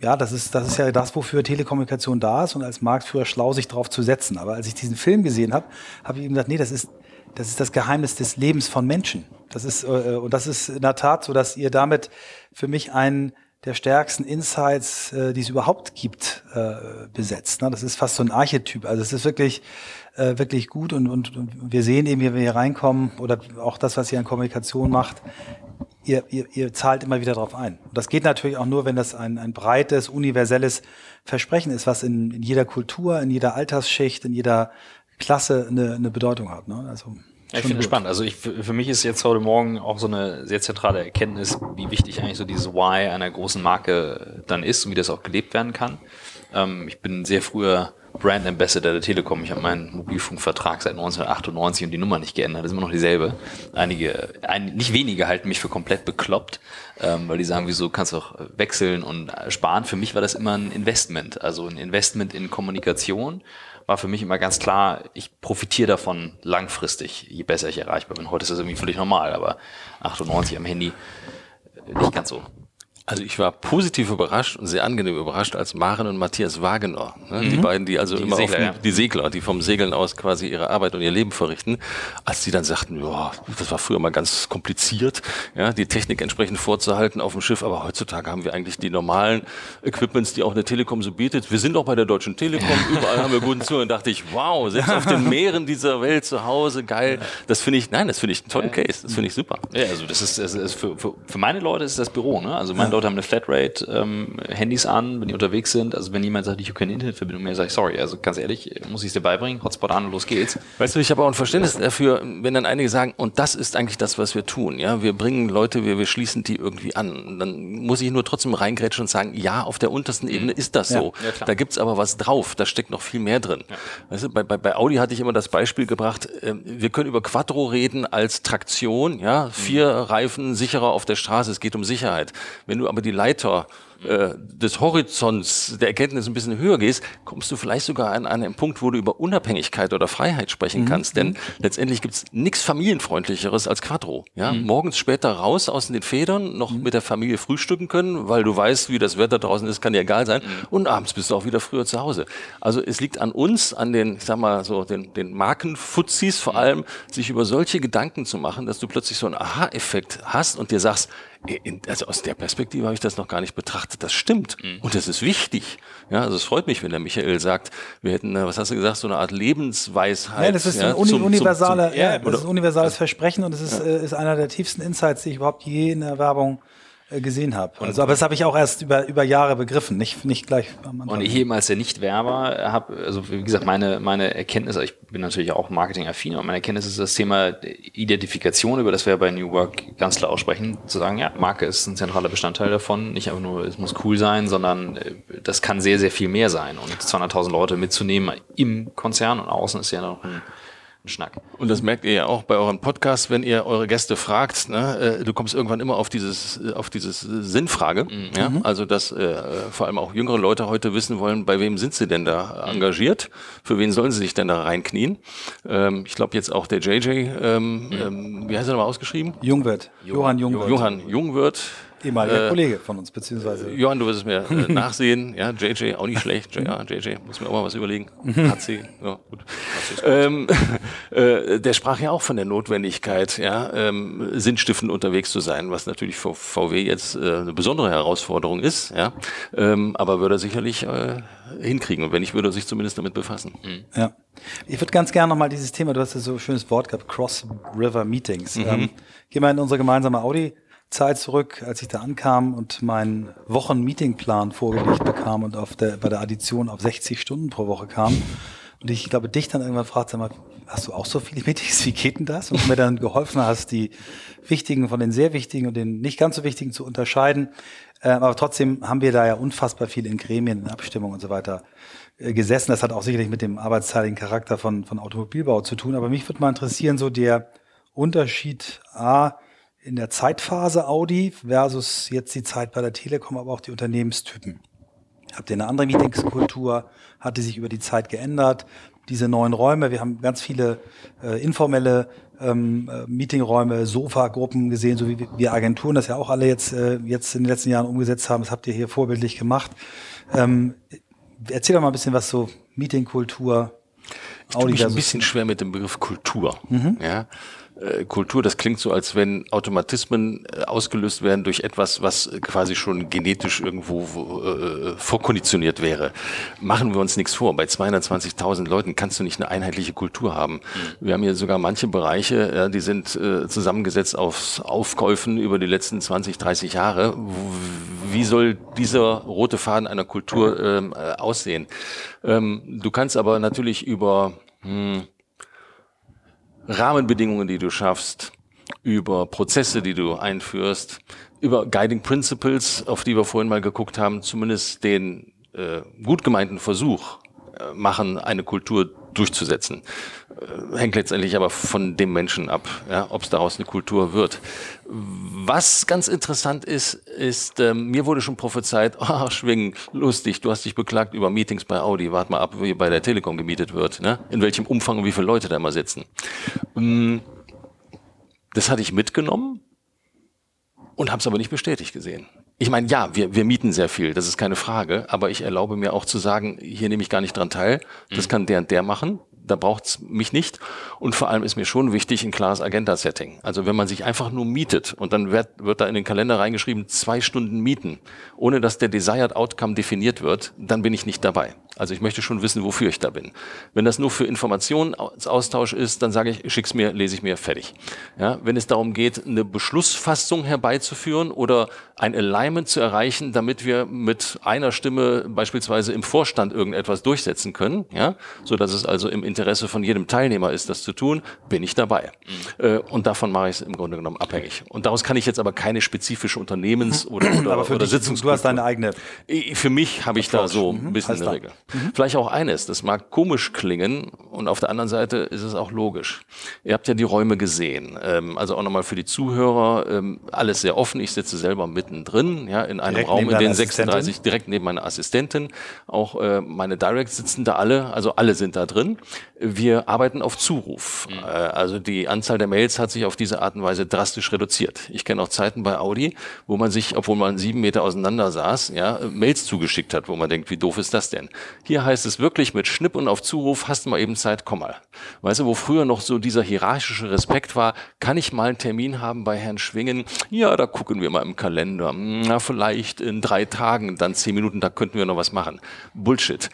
ja, das ist, das ist ja das, wofür Telekommunikation da ist und als Marktführer schlau sich drauf zu setzen. Aber als ich diesen Film gesehen habe, habe ich ihm gesagt, nee, das ist, das ist das Geheimnis des Lebens von Menschen. Das ist, äh, und das ist in der Tat so, dass ihr damit für mich einen der stärksten Insights, äh, die es überhaupt gibt, äh, besetzt. Ne? Das ist fast so ein Archetyp. Also es ist wirklich, äh, wirklich gut und, und, und wir sehen eben, wie wir hier reinkommen oder auch das, was ihr an Kommunikation macht, ihr, ihr, ihr zahlt immer wieder darauf ein. Und das geht natürlich auch nur, wenn das ein, ein breites, universelles Versprechen ist, was in, in jeder Kultur, in jeder Altersschicht, in jeder Klasse eine, eine Bedeutung hat. Ne? Also ja, ich finde es spannend. Also ich, für mich ist jetzt heute Morgen auch so eine sehr zentrale Erkenntnis, wie wichtig eigentlich so dieses Why einer großen Marke dann ist und wie das auch gelebt werden kann. Ähm, ich bin sehr früher Brand Ambassador der Telekom. Ich habe meinen Mobilfunkvertrag seit 1998 und die Nummer nicht geändert. Das ist immer noch dieselbe. Einige, ein, nicht wenige halten mich für komplett bekloppt, ähm, weil die sagen, wieso kannst du auch wechseln und sparen. Für mich war das immer ein Investment, also ein Investment in Kommunikation war für mich immer ganz klar, ich profitiere davon langfristig, je besser ich erreichbar bin. Heute ist das irgendwie völlig normal, aber 98 am Handy äh, nicht ganz so. Also ich war positiv überrascht und sehr angenehm überrascht, als Maren und Matthias Wagener, ne, mhm. die beiden, die also die immer Segler, auf ja. die Segler, die vom Segeln aus quasi ihre Arbeit und ihr Leben verrichten, als die dann sagten, ja, das war früher mal ganz kompliziert, ja, die Technik entsprechend vorzuhalten auf dem Schiff, aber heutzutage haben wir eigentlich die normalen Equipments, die auch eine Telekom so bietet. Wir sind auch bei der Deutschen Telekom, überall haben wir guten Zugang. Und dachte ich, wow, selbst auf den Meeren dieser Welt zu Hause, geil. Das finde ich, nein, das finde ich einen tollen Case, das finde ich super. Ja, also das ist, das ist für, für, für meine Leute ist das Büro, ne? Also mein Leute haben eine Flatrate, ähm, Handys an, wenn die unterwegs sind. Also wenn jemand sagt, ich habe keine Internetverbindung mehr, sage ich, sorry, also ganz ehrlich, muss ich es dir beibringen, Hotspot an und los geht's. Weißt du, ich habe auch ein Verständnis dafür, wenn dann einige sagen, und das ist eigentlich das, was wir tun. Ja, Wir bringen Leute, wir, wir schließen die irgendwie an. Dann muss ich nur trotzdem reingrätschen und sagen, ja, auf der untersten mhm. Ebene ist das so. Ja, da gibt's aber was drauf, da steckt noch viel mehr drin. Ja. Weißt du, bei, bei, bei Audi hatte ich immer das Beispiel gebracht, äh, wir können über Quattro reden als Traktion, ja, vier mhm. Reifen sicherer auf der Straße, es geht um Sicherheit. Wenn du aber die Leiter äh, des Horizonts der Erkenntnis ein bisschen höher gehst, kommst du vielleicht sogar an einen Punkt, wo du über Unabhängigkeit oder Freiheit sprechen mhm. kannst. Denn mhm. letztendlich gibt's nichts familienfreundlicheres als Quattro. Ja? Mhm. Morgens später raus aus den Federn, noch mhm. mit der Familie frühstücken können, weil du weißt, wie das Wetter draußen ist, kann dir egal sein. Mhm. Und abends bist du auch wieder früher zu Hause. Also es liegt an uns, an den, ich sag mal so, den, den Markenfuzis vor mhm. allem, sich über solche Gedanken zu machen, dass du plötzlich so einen Aha-Effekt hast und dir sagst, also aus der Perspektive habe ich das noch gar nicht betrachtet. Das stimmt. Mhm. Und das ist wichtig. Ja, also es freut mich, wenn der Michael sagt, wir hätten, äh, was hast du gesagt, so eine Art Lebensweisheit. Ja, das ist ja, ein uni zum, universaler, zum, zum, ja, das ist ein universales Versprechen und das ist, ja. äh, ist einer der tiefsten Insights, die ich überhaupt je in der Werbung äh, gesehen habe. Also, aber das habe ich auch erst über, über Jahre begriffen, nicht, nicht gleich am Anfang. Und ich eben als der Nicht-Werber habe, also wie gesagt, meine, meine Erkenntnis, ich bin natürlich auch Marketing-affin, aber meine Erkenntnis ist das Thema Identifikation, über das wir bei New Work ganz klar aussprechen, zu sagen, ja, Marke ist ein zentraler Bestandteil davon, nicht einfach nur, es muss cool sein, sondern äh, das kann sehr, sehr viel mehr sein. Und 200.000 Leute mitzunehmen im Konzern und außen ist ja noch ein Schnack. Und das merkt ihr ja auch bei euren Podcasts, wenn ihr eure Gäste fragt. Ne, äh, du kommst irgendwann immer auf dieses, äh, auf dieses Sinnfrage. Mhm. Ja? Also dass äh, vor allem auch jüngere Leute heute wissen wollen, bei wem sind sie denn da mhm. engagiert? Für wen sollen sie sich denn da reinknien? Ähm, ich glaube jetzt auch der JJ, ähm, mhm. ähm, wie heißt er nochmal ausgeschrieben? Jungwirt. Johann Jungwirt. Johann Jungwirt Ehemaliger äh, Kollege von uns, beziehungsweise. Johann, du wirst es mir äh, nachsehen. Ja, JJ, auch nicht schlecht. Ja, JJ, muss mir auch mal was überlegen. HC, ja, gut. Ähm, äh, der sprach ja auch von der Notwendigkeit, ja, ähm, sinnstiftend unterwegs zu sein, was natürlich für VW jetzt äh, eine besondere Herausforderung ist, ja. Ähm, aber würde er sicherlich äh, hinkriegen. Und wenn nicht, würde er sich zumindest damit befassen. Mhm. Ja. Ich würde ganz gerne nochmal dieses Thema, du hast ja so ein schönes Wort gehabt, Cross-River Meetings. Mhm. Ähm, geh mal in unsere gemeinsame Audi Zeit zurück, als ich da ankam und meinen Wochen-Meetingplan vorgelegt bekam und auf der, bei der Addition auf 60 Stunden pro Woche kam. Und ich glaube, dich dann irgendwann fragte, mal, hast du auch so viele Meetings? Wie geht denn das? Und mir dann geholfen hast, die wichtigen von den sehr wichtigen und den nicht ganz so wichtigen zu unterscheiden. Äh, aber trotzdem haben wir da ja unfassbar viel in Gremien, in Abstimmung und so weiter äh, gesessen. Das hat auch sicherlich mit dem arbeitsteiligen Charakter von, von Automobilbau zu tun. Aber mich würde mal interessieren, so der Unterschied A, in der Zeitphase Audi versus jetzt die Zeit bei der Telekom, aber auch die Unternehmenstypen. Habt ihr eine andere Meetingskultur? Hat die sich über die Zeit geändert? Diese neuen Räume, wir haben ganz viele äh, informelle ähm, äh, Meetingräume, Sofa-Gruppen gesehen, so wie wir Agenturen das ja auch alle jetzt, äh, jetzt in den letzten Jahren umgesetzt haben. Das habt ihr hier vorbildlich gemacht. Ähm, erzähl doch mal ein bisschen was so Meetingkultur, Ich tue mich ein bisschen schwer mit dem Begriff Kultur. Mhm. Ja, Kultur, das klingt so, als wenn Automatismen äh, ausgelöst werden durch etwas, was quasi schon genetisch irgendwo äh, vorkonditioniert wäre. Machen wir uns nichts vor. Bei 220.000 Leuten kannst du nicht eine einheitliche Kultur haben. Mhm. Wir haben hier sogar manche Bereiche, ja, die sind äh, zusammengesetzt aus Aufkäufen über die letzten 20, 30 Jahre. Wie soll dieser rote Faden einer Kultur ähm, äh, aussehen? Ähm, du kannst aber natürlich über hm, Rahmenbedingungen, die du schaffst, über Prozesse, die du einführst, über Guiding Principles, auf die wir vorhin mal geguckt haben, zumindest den äh, gut gemeinten Versuch äh, machen, eine Kultur durchzusetzen. Hängt letztendlich aber von dem Menschen ab, ja, ob es daraus eine Kultur wird. Was ganz interessant ist, ist, äh, mir wurde schon prophezeit, oh, Schwingen, lustig, du hast dich beklagt über Meetings bei Audi, wart mal ab, wie bei der Telekom gemietet wird, ne? in welchem Umfang und wie viele Leute da immer sitzen. Ähm, das hatte ich mitgenommen und habe es aber nicht bestätigt gesehen. Ich meine, ja, wir, wir mieten sehr viel, das ist keine Frage, aber ich erlaube mir auch zu sagen, hier nehme ich gar nicht dran teil, das mhm. kann der und der machen, da braucht's mich nicht. Und vor allem ist mir schon wichtig ein klares Agenda-Setting. Also wenn man sich einfach nur mietet und dann wird, wird da in den Kalender reingeschrieben, zwei Stunden mieten, ohne dass der Desired Outcome definiert wird, dann bin ich nicht dabei. Also ich möchte schon wissen, wofür ich da bin. Wenn das nur für Informationsaustausch ist, dann sage ich, schick's mir, lese ich mir, fertig. Ja, wenn es darum geht, eine Beschlussfassung herbeizuführen oder ein Alignment zu erreichen, damit wir mit einer Stimme beispielsweise im Vorstand irgendetwas durchsetzen können, ja, so dass es also im Interesse von jedem Teilnehmer ist, das zu tun, bin ich dabei. Mhm. Und davon mache ich es im Grunde genommen abhängig. Und daraus kann ich jetzt aber keine spezifische Unternehmens- mhm. oder, oder, aber für oder dich, Du hast deine eigene. Für mich habe ich da so ein bisschen eine Regel. Mhm. Vielleicht auch eines, das mag komisch klingen und auf der anderen Seite ist es auch logisch. Ihr habt ja die Räume gesehen. Ähm, also auch nochmal für die Zuhörer, ähm, alles sehr offen. Ich sitze selber mittendrin, ja, in einem direkt Raum, in den 36, direkt neben meiner Assistentin. Auch äh, meine Directs sitzen da alle, also alle sind da drin. Wir arbeiten auf Zuruf. Mhm. Äh, also die Anzahl der Mails hat sich auf diese Art und Weise drastisch reduziert. Ich kenne auch Zeiten bei Audi, wo man sich, obwohl man sieben Meter auseinander saß, ja, Mails zugeschickt hat, wo man denkt, wie doof ist das denn? Hier heißt es wirklich mit Schnipp und auf Zuruf, hast du mal eben Zeit, komm mal. Weißt du, wo früher noch so dieser hierarchische Respekt war, kann ich mal einen Termin haben bei Herrn Schwingen? Ja, da gucken wir mal im Kalender. Na, vielleicht in drei Tagen, dann zehn Minuten, da könnten wir noch was machen. Bullshit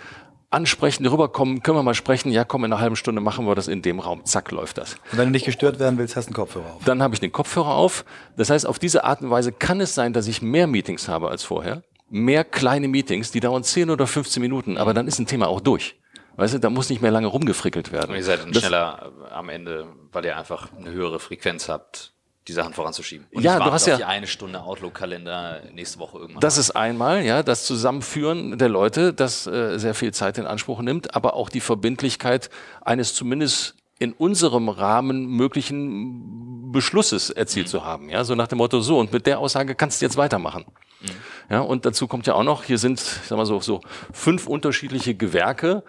ansprechen, rüberkommen, können wir mal sprechen, ja komm, in einer halben Stunde machen wir das in dem Raum, zack, läuft das. Und wenn du nicht gestört werden willst, hast du einen Kopfhörer auf. Dann habe ich den Kopfhörer auf. Das heißt, auf diese Art und Weise kann es sein, dass ich mehr Meetings habe als vorher mehr kleine Meetings, die dauern 10 oder 15 Minuten, aber dann ist ein Thema auch durch. Weißt du, da muss nicht mehr lange rumgefrickelt werden. Und ihr seid dann das, schneller am Ende, weil ihr einfach eine höhere Frequenz habt, die Sachen voranzuschieben. Und ja, du hast ja eine Stunde Outlook-Kalender nächste Woche irgendwann. Das ist einmal, ja, das Zusammenführen der Leute, das äh, sehr viel Zeit in Anspruch nimmt, aber auch die Verbindlichkeit eines zumindest in unserem Rahmen möglichen Beschlusses erzielt mhm. zu haben. Ja, so nach dem Motto, so, und mit der Aussage kannst du jetzt weitermachen. Mhm. Ja, und dazu kommt ja auch noch, hier sind, ich sag mal so, so fünf unterschiedliche Gewerke,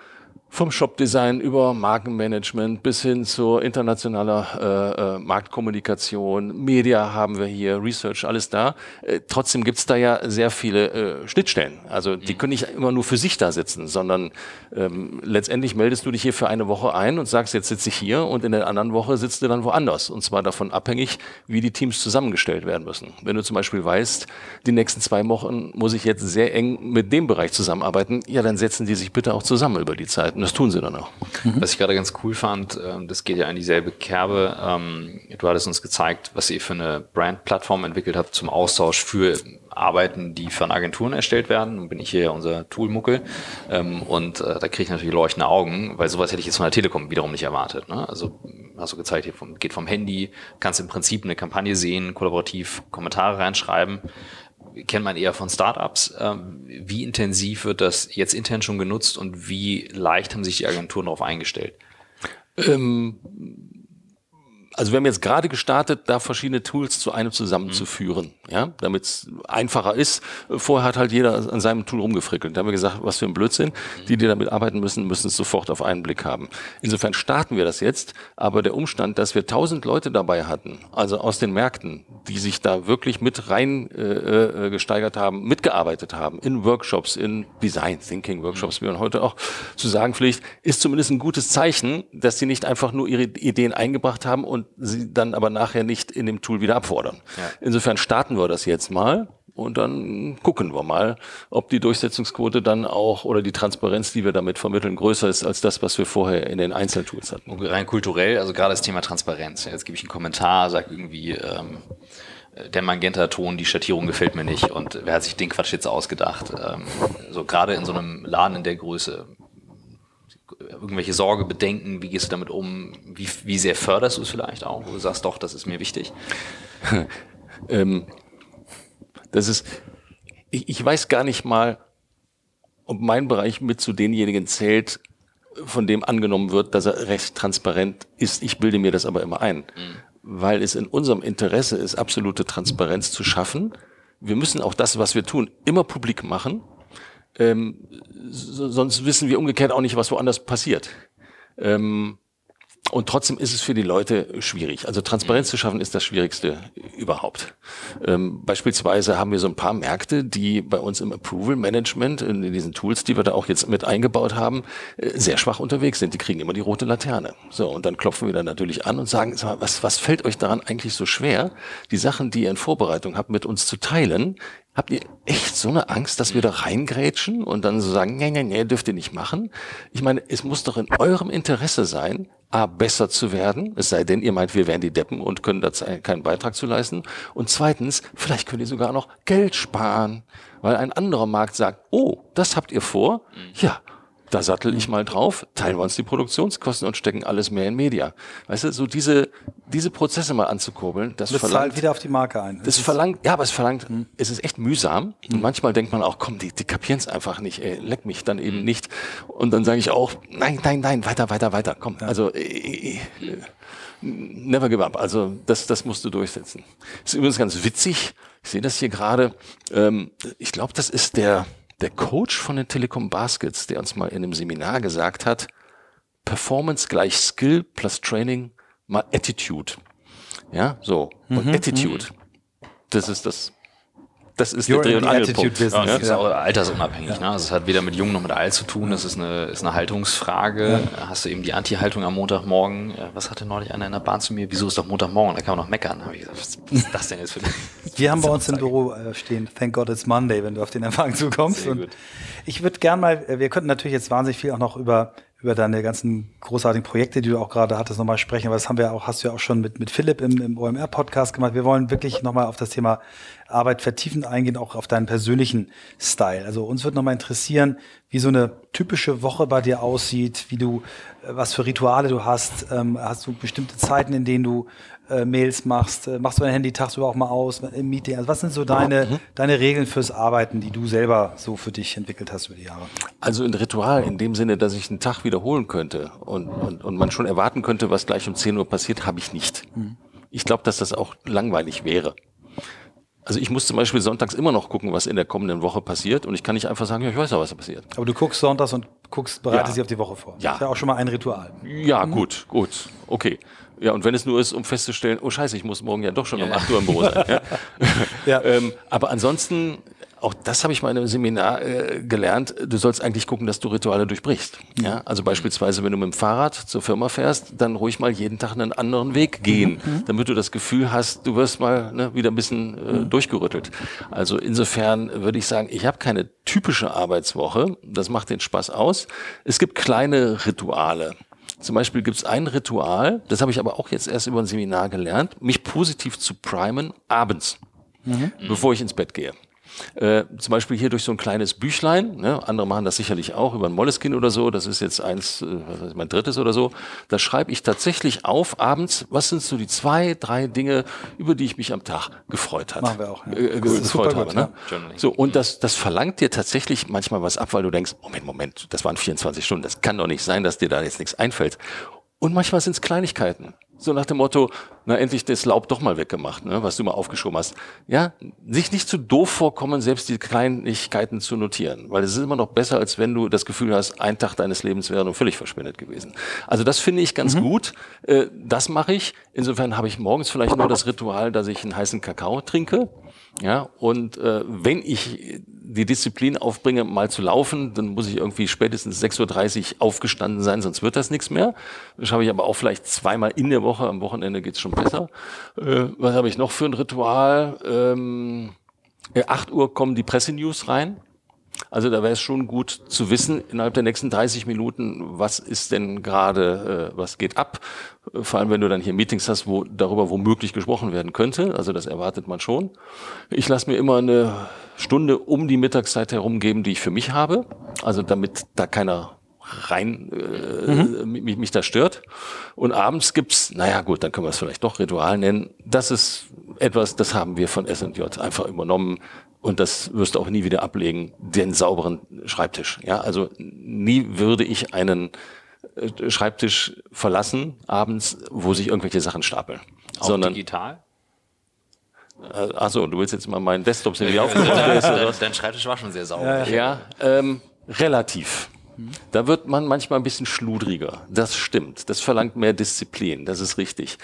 vom Shopdesign über Markenmanagement bis hin zur internationaler äh, äh, Marktkommunikation, Media haben wir hier, Research, alles da. Äh, trotzdem gibt's da ja sehr viele äh, Schnittstellen. Also die mhm. können nicht immer nur für sich da sitzen, sondern ähm, letztendlich meldest du dich hier für eine Woche ein und sagst, jetzt sitze ich hier und in der anderen Woche sitzt du dann woanders. Und zwar davon abhängig, wie die Teams zusammengestellt werden müssen. Wenn du zum Beispiel weißt, die nächsten zwei Wochen muss ich jetzt sehr eng mit dem Bereich zusammenarbeiten, ja, dann setzen die sich bitte auch zusammen über die Zeit. Und das tun sie dann auch. Mhm. Was ich gerade ganz cool fand, ähm, das geht ja in dieselbe Kerbe. Ähm, du hattest uns gezeigt, was ihr für eine Brand-Plattform entwickelt habt zum Austausch für Arbeiten, die von Agenturen erstellt werden. Nun bin ich hier unser Toolmuckel. Ähm, und äh, da kriege ich natürlich leuchtende Augen, weil sowas hätte ich jetzt von der Telekom wiederum nicht erwartet. Ne? Also hast du gezeigt, hier geht vom Handy, kannst im Prinzip eine Kampagne sehen, kollaborativ Kommentare reinschreiben kennt man eher von Startups. Ähm, wie intensiv wird das jetzt intern schon genutzt und wie leicht haben sich die Agenturen darauf eingestellt? Ähm, also wir haben jetzt gerade gestartet, da verschiedene Tools zu einem zusammenzuführen, mhm. ja, damit es einfacher ist. Vorher hat halt jeder an seinem Tool rumgefrickelt. Da haben wir gesagt, was für ein Blödsinn. Mhm. Die, die damit arbeiten müssen, müssen es sofort auf einen Blick haben. Insofern starten wir das jetzt, aber der Umstand, dass wir tausend Leute dabei hatten, also aus den Märkten, die sich da wirklich mit rein äh, äh, gesteigert haben, mitgearbeitet haben, in Workshops, in Design Thinking Workshops, wie man heute auch zu sagen pflicht, ist zumindest ein gutes Zeichen, dass sie nicht einfach nur ihre Ideen eingebracht haben und sie dann aber nachher nicht in dem Tool wieder abfordern. Ja. Insofern starten wir das jetzt mal und dann gucken wir mal, ob die Durchsetzungsquote dann auch oder die Transparenz, die wir damit vermitteln, größer ist als das, was wir vorher in den Einzeltools hatten. Rein kulturell, also gerade das Thema Transparenz. Jetzt gebe ich einen Kommentar, sage irgendwie, ähm, der Magenta-Ton, die Schattierung gefällt mir nicht und wer hat sich den Quatsch jetzt ausgedacht? Ähm, so gerade in so einem Laden in der Größe, irgendwelche Sorge, Bedenken, wie gehst du damit um? Wie, wie sehr förderst du es vielleicht auch, wo du sagst, doch, das ist mir wichtig? ähm, das ist, ich, ich weiß gar nicht mal, ob mein Bereich mit zu denjenigen zählt, von dem angenommen wird, dass er recht transparent ist. Ich bilde mir das aber immer ein, mhm. weil es in unserem Interesse ist, absolute Transparenz zu schaffen. Wir müssen auch das, was wir tun, immer publik machen ähm, so, sonst wissen wir umgekehrt auch nicht, was woanders passiert. Ähm, und trotzdem ist es für die Leute schwierig. Also Transparenz zu schaffen ist das Schwierigste überhaupt. Ähm, beispielsweise haben wir so ein paar Märkte, die bei uns im Approval Management, in diesen Tools, die wir da auch jetzt mit eingebaut haben, äh, sehr schwach unterwegs sind. Die kriegen immer die rote Laterne. So, und dann klopfen wir dann natürlich an und sagen, was, was fällt euch daran eigentlich so schwer, die Sachen, die ihr in Vorbereitung habt, mit uns zu teilen, Habt ihr echt so eine Angst, dass wir da reingrätschen und dann so sagen, nee, nee, nee, dürft ihr nicht machen? Ich meine, es muss doch in eurem Interesse sein, A, besser zu werden, es sei denn, ihr meint, wir wären die Deppen und können da keinen Beitrag zu leisten. Und zweitens, vielleicht könnt ihr sogar noch Geld sparen, weil ein anderer Markt sagt, oh, das habt ihr vor? Ja, da sattel ich mal drauf, teilen wir uns die Produktionskosten und stecken alles mehr in Media. Weißt du, so diese, diese Prozesse mal anzukurbeln, das, das verlangt. zahlt wieder auf die Marke ein. Das, das verlangt, ja, aber es verlangt, mhm. es ist echt mühsam. Mhm. Und manchmal denkt man auch, komm, die, die kapieren es einfach nicht, ey, leck mich dann eben mhm. nicht. Und dann sage ich auch, nein, nein, nein, weiter, weiter, weiter, komm. Ja. Also, äh, äh, never give up. Also, das, das musst du durchsetzen. Ist übrigens ganz witzig. Ich sehe das hier gerade. Ähm, ich glaube, das ist der, der Coach von den Telekom Baskets, der uns mal in einem Seminar gesagt hat, Performance gleich Skill plus Training mal Attitude. Ja, so. Und mhm, Attitude. Mhm. Das ist das das ist You're der Dreh- und Angelpunkt. Ja, das ist auch altersunabhängig. Ja. Ne? Also es hat weder mit Jung noch mit Alt zu tun. Das ist eine, ist eine Haltungsfrage. Ja. Hast du eben die Anti-Haltung am Montagmorgen. Was hatte neulich einer in der Bahn zu mir? Wieso ist doch Montagmorgen? Da kann man noch meckern. Da habe ich gesagt, was ist das denn jetzt für Wir haben bei uns im Büro äh, stehen, Thank God it's Monday, wenn du auf den Empfang zukommst. Und ich würde gern mal, äh, wir könnten natürlich jetzt wahnsinnig viel auch noch über über deine ganzen großartigen Projekte, die du auch gerade hattest, nochmal sprechen. Aber das haben wir auch, hast du ja auch schon mit, mit Philipp im, im OMR-Podcast gemacht. Wir wollen wirklich nochmal auf das Thema Arbeit vertiefend eingehen, auch auf deinen persönlichen Style. Also uns wird nochmal interessieren, wie so eine typische Woche bei dir aussieht, wie du, äh, was für Rituale du hast. Ähm, hast du bestimmte Zeiten, in denen du äh, Mails machst? Äh, machst du dein Handy tagsüber auch mal aus im Meeting? Also was sind so deine, mhm. deine Regeln fürs Arbeiten, die du selber so für dich entwickelt hast über die Jahre? Also ein Ritual in dem Sinne, dass ich einen Tag wiederholen könnte und, und, und man schon erwarten könnte, was gleich um 10 Uhr passiert, habe ich nicht. Mhm. Ich glaube, dass das auch langweilig wäre. Also ich muss zum Beispiel sonntags immer noch gucken, was in der kommenden Woche passiert und ich kann nicht einfach sagen, ja, ich weiß ja, was passiert. Aber du guckst sonntags und guckst, bereitest ja. dich auf die Woche vor. Ja. Das ist ja auch schon mal ein Ritual. Ja, mhm. gut, gut, okay. Ja, und wenn es nur ist, um festzustellen, oh scheiße, ich muss morgen ja doch schon ja. um 8 Uhr im Büro sein. ja. ja. ähm, aber ansonsten auch das habe ich mal in einem Seminar äh, gelernt, du sollst eigentlich gucken, dass du Rituale durchbrichst. Ja? Also beispielsweise, wenn du mit dem Fahrrad zur Firma fährst, dann ruhig mal jeden Tag einen anderen Weg gehen, mhm. mhm. damit du das Gefühl hast, du wirst mal ne, wieder ein bisschen äh, mhm. durchgerüttelt. Also insofern würde ich sagen, ich habe keine typische Arbeitswoche, das macht den Spaß aus. Es gibt kleine Rituale. Zum Beispiel gibt es ein Ritual, das habe ich aber auch jetzt erst über ein Seminar gelernt, mich positiv zu primen abends, mhm. bevor ich ins Bett gehe. Äh, zum Beispiel hier durch so ein kleines Büchlein, ne? andere machen das sicherlich auch über ein Moleskin oder so, das ist jetzt eins, äh, mein drittes oder so, da schreibe ich tatsächlich auf abends, was sind so die zwei, drei Dinge, über die ich mich am Tag gefreut habe. Machen wir auch. Ja. Äh, gefreut habe. Gut, ne? ja. So, und das, das verlangt dir tatsächlich manchmal was ab, weil du denkst, Moment, Moment, das waren 24 Stunden, das kann doch nicht sein, dass dir da jetzt nichts einfällt. Und manchmal sind es Kleinigkeiten. So nach dem Motto, na endlich das Laub doch mal weggemacht, ne, was du mal aufgeschoben hast. Ja, sich nicht zu doof vorkommen, selbst die Kleinigkeiten zu notieren, weil es ist immer noch besser, als wenn du das Gefühl hast, ein Tag deines Lebens wäre nun völlig verschwendet gewesen. Also das finde ich ganz mhm. gut. Äh, das mache ich. Insofern habe ich morgens vielleicht nur das Ritual, dass ich einen heißen Kakao trinke. Ja, und äh, wenn ich die Disziplin aufbringe, mal zu laufen, dann muss ich irgendwie spätestens 6.30 Uhr aufgestanden sein, sonst wird das nichts mehr. Das schaffe ich aber auch vielleicht zweimal in der Woche, am Wochenende geht's schon besser. Äh, was habe ich noch für ein Ritual? Ähm, 8 Uhr kommen die Pressenews rein. Also da wäre es schon gut zu wissen, innerhalb der nächsten 30 Minuten, was ist denn gerade, äh, was geht ab. Vor allem, wenn du dann hier Meetings hast, wo darüber womöglich gesprochen werden könnte. Also das erwartet man schon. Ich lasse mir immer eine Stunde um die Mittagszeit herum geben, die ich für mich habe. Also damit da keiner rein äh, mhm. mich, mich da stört. Und abends gibt's, naja gut, dann können wir es vielleicht doch Ritual nennen. Das ist etwas, das haben wir von S&J einfach übernommen und das wirst du auch nie wieder ablegen, den sauberen Schreibtisch. Ja, also nie würde ich einen äh, Schreibtisch verlassen abends, wo sich irgendwelche Sachen stapeln. Auch sondern digital? Äh, achso, du willst jetzt mal meinen Desktop sehen, wie aufgebaut ist. Dein, Schreibtisch war schon sehr sauber. Ja, ja ähm, relativ. Da wird man manchmal ein bisschen schludriger. Das stimmt. Das verlangt mehr Disziplin. Das ist richtig.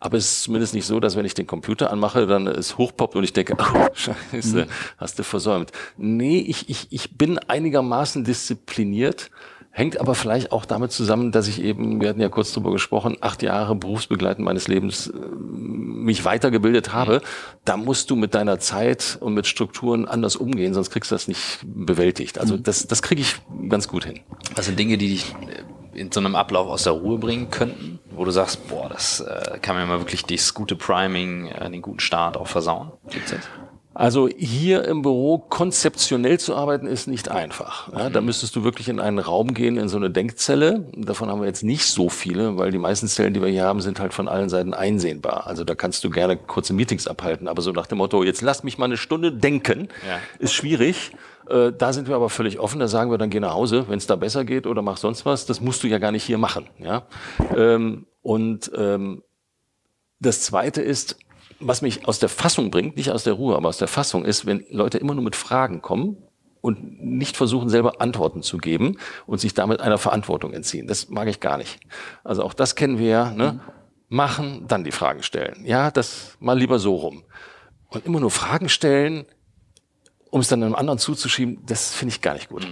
Aber es ist zumindest nicht so, dass wenn ich den Computer anmache, dann es hochpoppt und ich denke, oh, scheiße, hast du versäumt. Nee, ich, ich, ich bin einigermaßen diszipliniert Hängt aber vielleicht auch damit zusammen, dass ich eben, wir hatten ja kurz drüber gesprochen, acht Jahre berufsbegleitend meines Lebens äh, mich weitergebildet habe. Da musst du mit deiner Zeit und mit Strukturen anders umgehen, sonst kriegst du das nicht bewältigt. Also mhm. das, das kriege ich ganz gut hin. Was sind Dinge, die dich äh, in so einem Ablauf aus der Ruhe bringen könnten, wo du sagst, boah, das äh, kann mir mal wirklich das gute Priming, äh, den guten Start auch versauen? Gibt's jetzt? Also hier im Büro konzeptionell zu arbeiten ist nicht einfach. Ja, da müsstest du wirklich in einen Raum gehen, in so eine Denkzelle. Davon haben wir jetzt nicht so viele, weil die meisten Zellen, die wir hier haben, sind halt von allen Seiten einsehnbar. Also da kannst du gerne kurze Meetings abhalten. Aber so nach dem Motto, jetzt lass mich mal eine Stunde denken, ja. ist schwierig. Äh, da sind wir aber völlig offen. Da sagen wir dann, geh nach Hause, wenn es da besser geht oder mach sonst was. Das musst du ja gar nicht hier machen. Ja? Ähm, und ähm, das Zweite ist, was mich aus der Fassung bringt, nicht aus der Ruhe, aber aus der Fassung ist, wenn Leute immer nur mit Fragen kommen und nicht versuchen, selber Antworten zu geben und sich damit einer Verantwortung entziehen. Das mag ich gar nicht. Also auch das kennen wir ja. Ne? Machen, dann die Fragen stellen. Ja, das mal lieber so rum. Und immer nur Fragen stellen, um es dann einem anderen zuzuschieben, das finde ich gar nicht gut.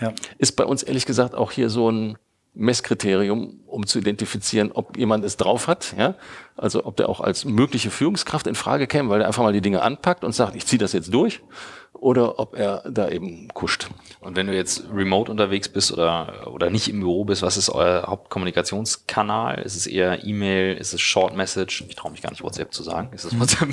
Ja. Ist bei uns ehrlich gesagt auch hier so ein Messkriterium, um zu identifizieren, ob jemand es drauf hat, ja, also ob der auch als mögliche Führungskraft in Frage käme, weil er einfach mal die Dinge anpackt und sagt, ich ziehe das jetzt durch, oder ob er da eben kuscht. Und wenn du jetzt remote unterwegs bist oder oder nicht im Büro bist, was ist euer Hauptkommunikationskanal? Ist es eher E-Mail? Ist es Short Message? Ich traue mich gar nicht WhatsApp zu sagen. Ist es WhatsApp?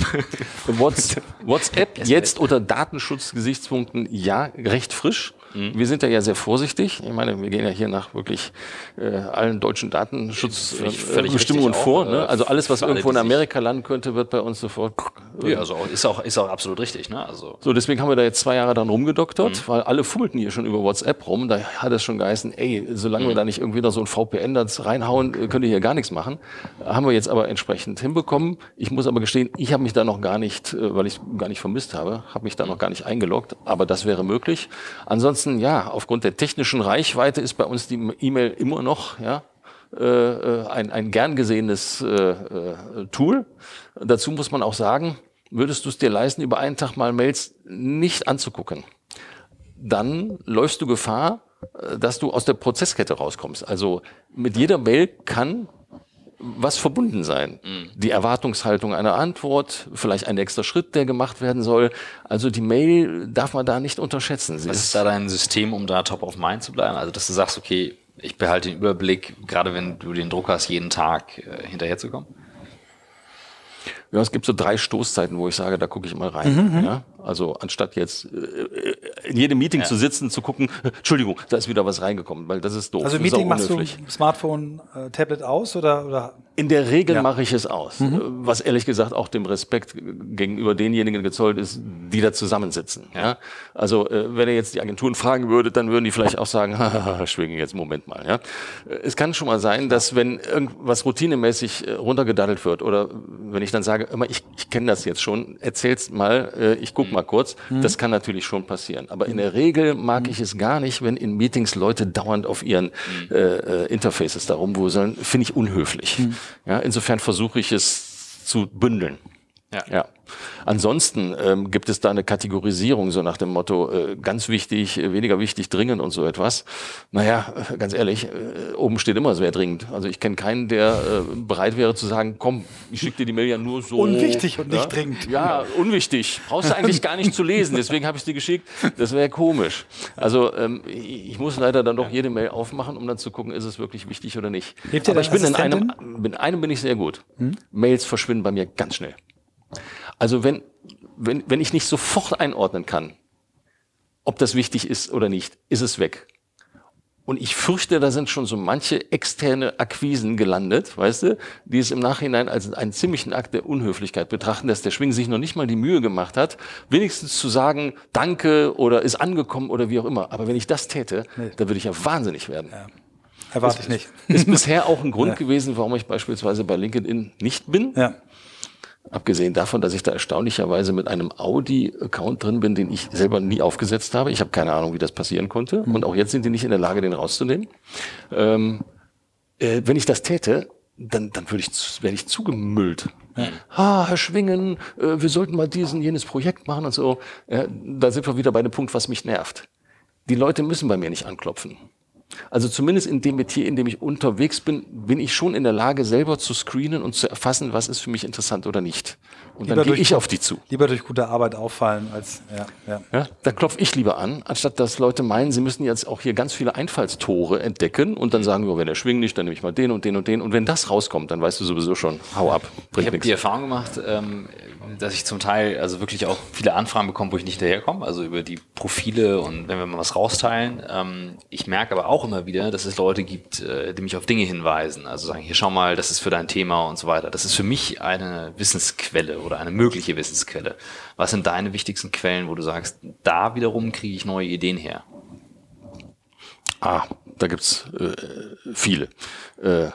WhatsApp, WhatsApp jetzt unter Datenschutzgesichtspunkten ja recht frisch. Mhm. Wir sind da ja sehr vorsichtig. Ich meine, wir gehen ja hier nach wirklich äh, allen deutschen Datenschutzbestimmungen äh, vor. Ne? Äh, also alles, was irgendwo in Amerika landen könnte, wird bei uns sofort. Äh, ja, also ist auch, ist auch absolut richtig. Ne? Also. So, deswegen haben wir da jetzt zwei Jahre dann rumgedoktert, mhm. weil alle fummelten hier schon über WhatsApp rum. Da hat es schon geheißen, ey, solange mhm. wir da nicht irgendwie noch so ein VPN da reinhauen, äh, könnt ihr hier gar nichts machen. Haben wir jetzt aber entsprechend hinbekommen. Ich muss aber gestehen, ich habe mich da noch gar nicht, weil ich gar nicht vermisst habe, habe mich da noch gar nicht eingeloggt. Aber das wäre möglich. Ansonsten ansonsten, ja, aufgrund der technischen Reichweite ist bei uns die E-Mail immer noch, ja, äh, äh, ein, ein gern gesehenes äh, äh, Tool. Dazu muss man auch sagen, würdest du es dir leisten, über einen Tag mal Mails nicht anzugucken, dann läufst du Gefahr, äh, dass du aus der Prozesskette rauskommst. Also mit jeder Mail kann was verbunden sein. Mhm. Die Erwartungshaltung einer Antwort, vielleicht ein extra Schritt, der gemacht werden soll. Also die Mail darf man da nicht unterschätzen. Sie was ist, ist da dein System, um da top of mind zu bleiben? Also dass du sagst, okay, ich behalte den Überblick, gerade wenn du den Druck hast, jeden Tag äh, hinterherzukommen? Ja, es gibt so drei Stoßzeiten, wo ich sage, da gucke ich mal rein. Mhm, mhm. ja? Also anstatt jetzt äh, in jedem Meeting ja. zu sitzen, zu gucken, Entschuldigung, da ist wieder was reingekommen, weil das ist doof. Also Meeting machst du Smartphone, äh, Tablet aus oder, oder? In der Regel ja. mache ich es aus, mhm. was ehrlich gesagt auch dem Respekt gegenüber denjenigen gezollt ist, die da zusammensitzen. Ja? Also äh, wenn ihr jetzt die Agenturen fragen würdet, dann würden die vielleicht auch sagen, schwingen jetzt Moment mal. Ja? Es kann schon mal sein, dass wenn irgendwas routinemäßig äh, runtergedaddelt wird oder wenn ich dann sage, immer ich, ich kenne das jetzt schon, erzähl's mal, äh, ich guck mhm. mal kurz, mhm. das kann natürlich schon passieren. Aber in der Regel mag ich es gar nicht, wenn in Meetings Leute dauernd auf ihren mhm. äh, Interfaces da rumwuseln, finde ich unhöflich. Mhm. Ja, insofern versuche ich es zu bündeln. Ja. ja. Ansonsten ähm, gibt es da eine Kategorisierung, so nach dem Motto, äh, ganz wichtig, äh, weniger wichtig, dringend und so etwas. Naja, äh, ganz ehrlich, äh, oben steht immer, es wäre dringend. Also ich kenne keinen, der äh, bereit wäre zu sagen, komm, ich schicke dir die Mail ja nur so. Unwichtig und nicht dringend. Ja, unwichtig. Brauchst du eigentlich gar nicht zu lesen, deswegen habe ich dir geschickt. Das wäre komisch. Also ähm, ich muss leider dann doch jede Mail aufmachen, um dann zu gucken, ist es wirklich wichtig oder nicht. Aber ich bin in einem, in einem bin ich sehr gut. Hm? Mails verschwinden bei mir ganz schnell. Also wenn, wenn, wenn ich nicht sofort einordnen kann, ob das wichtig ist oder nicht, ist es weg. Und ich fürchte, da sind schon so manche externe Akquisen gelandet, weißt du, die es im Nachhinein als einen ziemlichen Akt der Unhöflichkeit betrachten, dass der Schwing sich noch nicht mal die Mühe gemacht hat, wenigstens zu sagen, danke oder ist angekommen oder wie auch immer. Aber wenn ich das täte, nee. dann würde ich ja wahnsinnig werden. Ja. Erwarte ich nicht. Ist bisher auch ein Grund ja. gewesen, warum ich beispielsweise bei LinkedIn nicht bin. Ja. Abgesehen davon, dass ich da erstaunlicherweise mit einem Audi-Account drin bin, den ich selber nie aufgesetzt habe. Ich habe keine Ahnung, wie das passieren konnte. Mhm. Und auch jetzt sind die nicht in der Lage, den rauszunehmen. Ähm, äh, wenn ich das täte, dann, dann würde ich, werde ich zugemüllt. Ja. Ah, Herr Schwingen, äh, wir sollten mal diesen, jenes Projekt machen und so. Äh, da sind wir wieder bei dem Punkt, was mich nervt. Die Leute müssen bei mir nicht anklopfen. Also zumindest in dem Metier, in dem ich unterwegs bin, bin ich schon in der Lage, selber zu screenen und zu erfassen, was ist für mich interessant oder nicht. Und lieber dann gehe ich auf die zu. Lieber durch gute Arbeit auffallen als ja, ja. ja da klopfe ich lieber an, anstatt dass Leute meinen, sie müssen jetzt auch hier ganz viele Einfallstore entdecken und dann sagen, oh, wenn der schwingt nicht, dann nehme ich mal den und den und den. Und wenn das rauskommt, dann weißt du sowieso schon, hau ab. Ich habe die Erfahrung gemacht, ähm, dass ich zum Teil also wirklich auch viele Anfragen bekomme, wo ich nicht daherkomme, also über die Profile und wenn wir mal was rausteilen. Ähm, ich merke aber auch immer wieder, dass es Leute gibt, äh, die mich auf Dinge hinweisen. Also sagen, hier schau mal, das ist für dein Thema und so weiter. Das ist für mich eine Wissensquelle oder eine mögliche Wissensquelle. Was sind deine wichtigsten Quellen, wo du sagst, da wiederum kriege ich neue Ideen her? Ah, da gibt's äh, viele. Äh,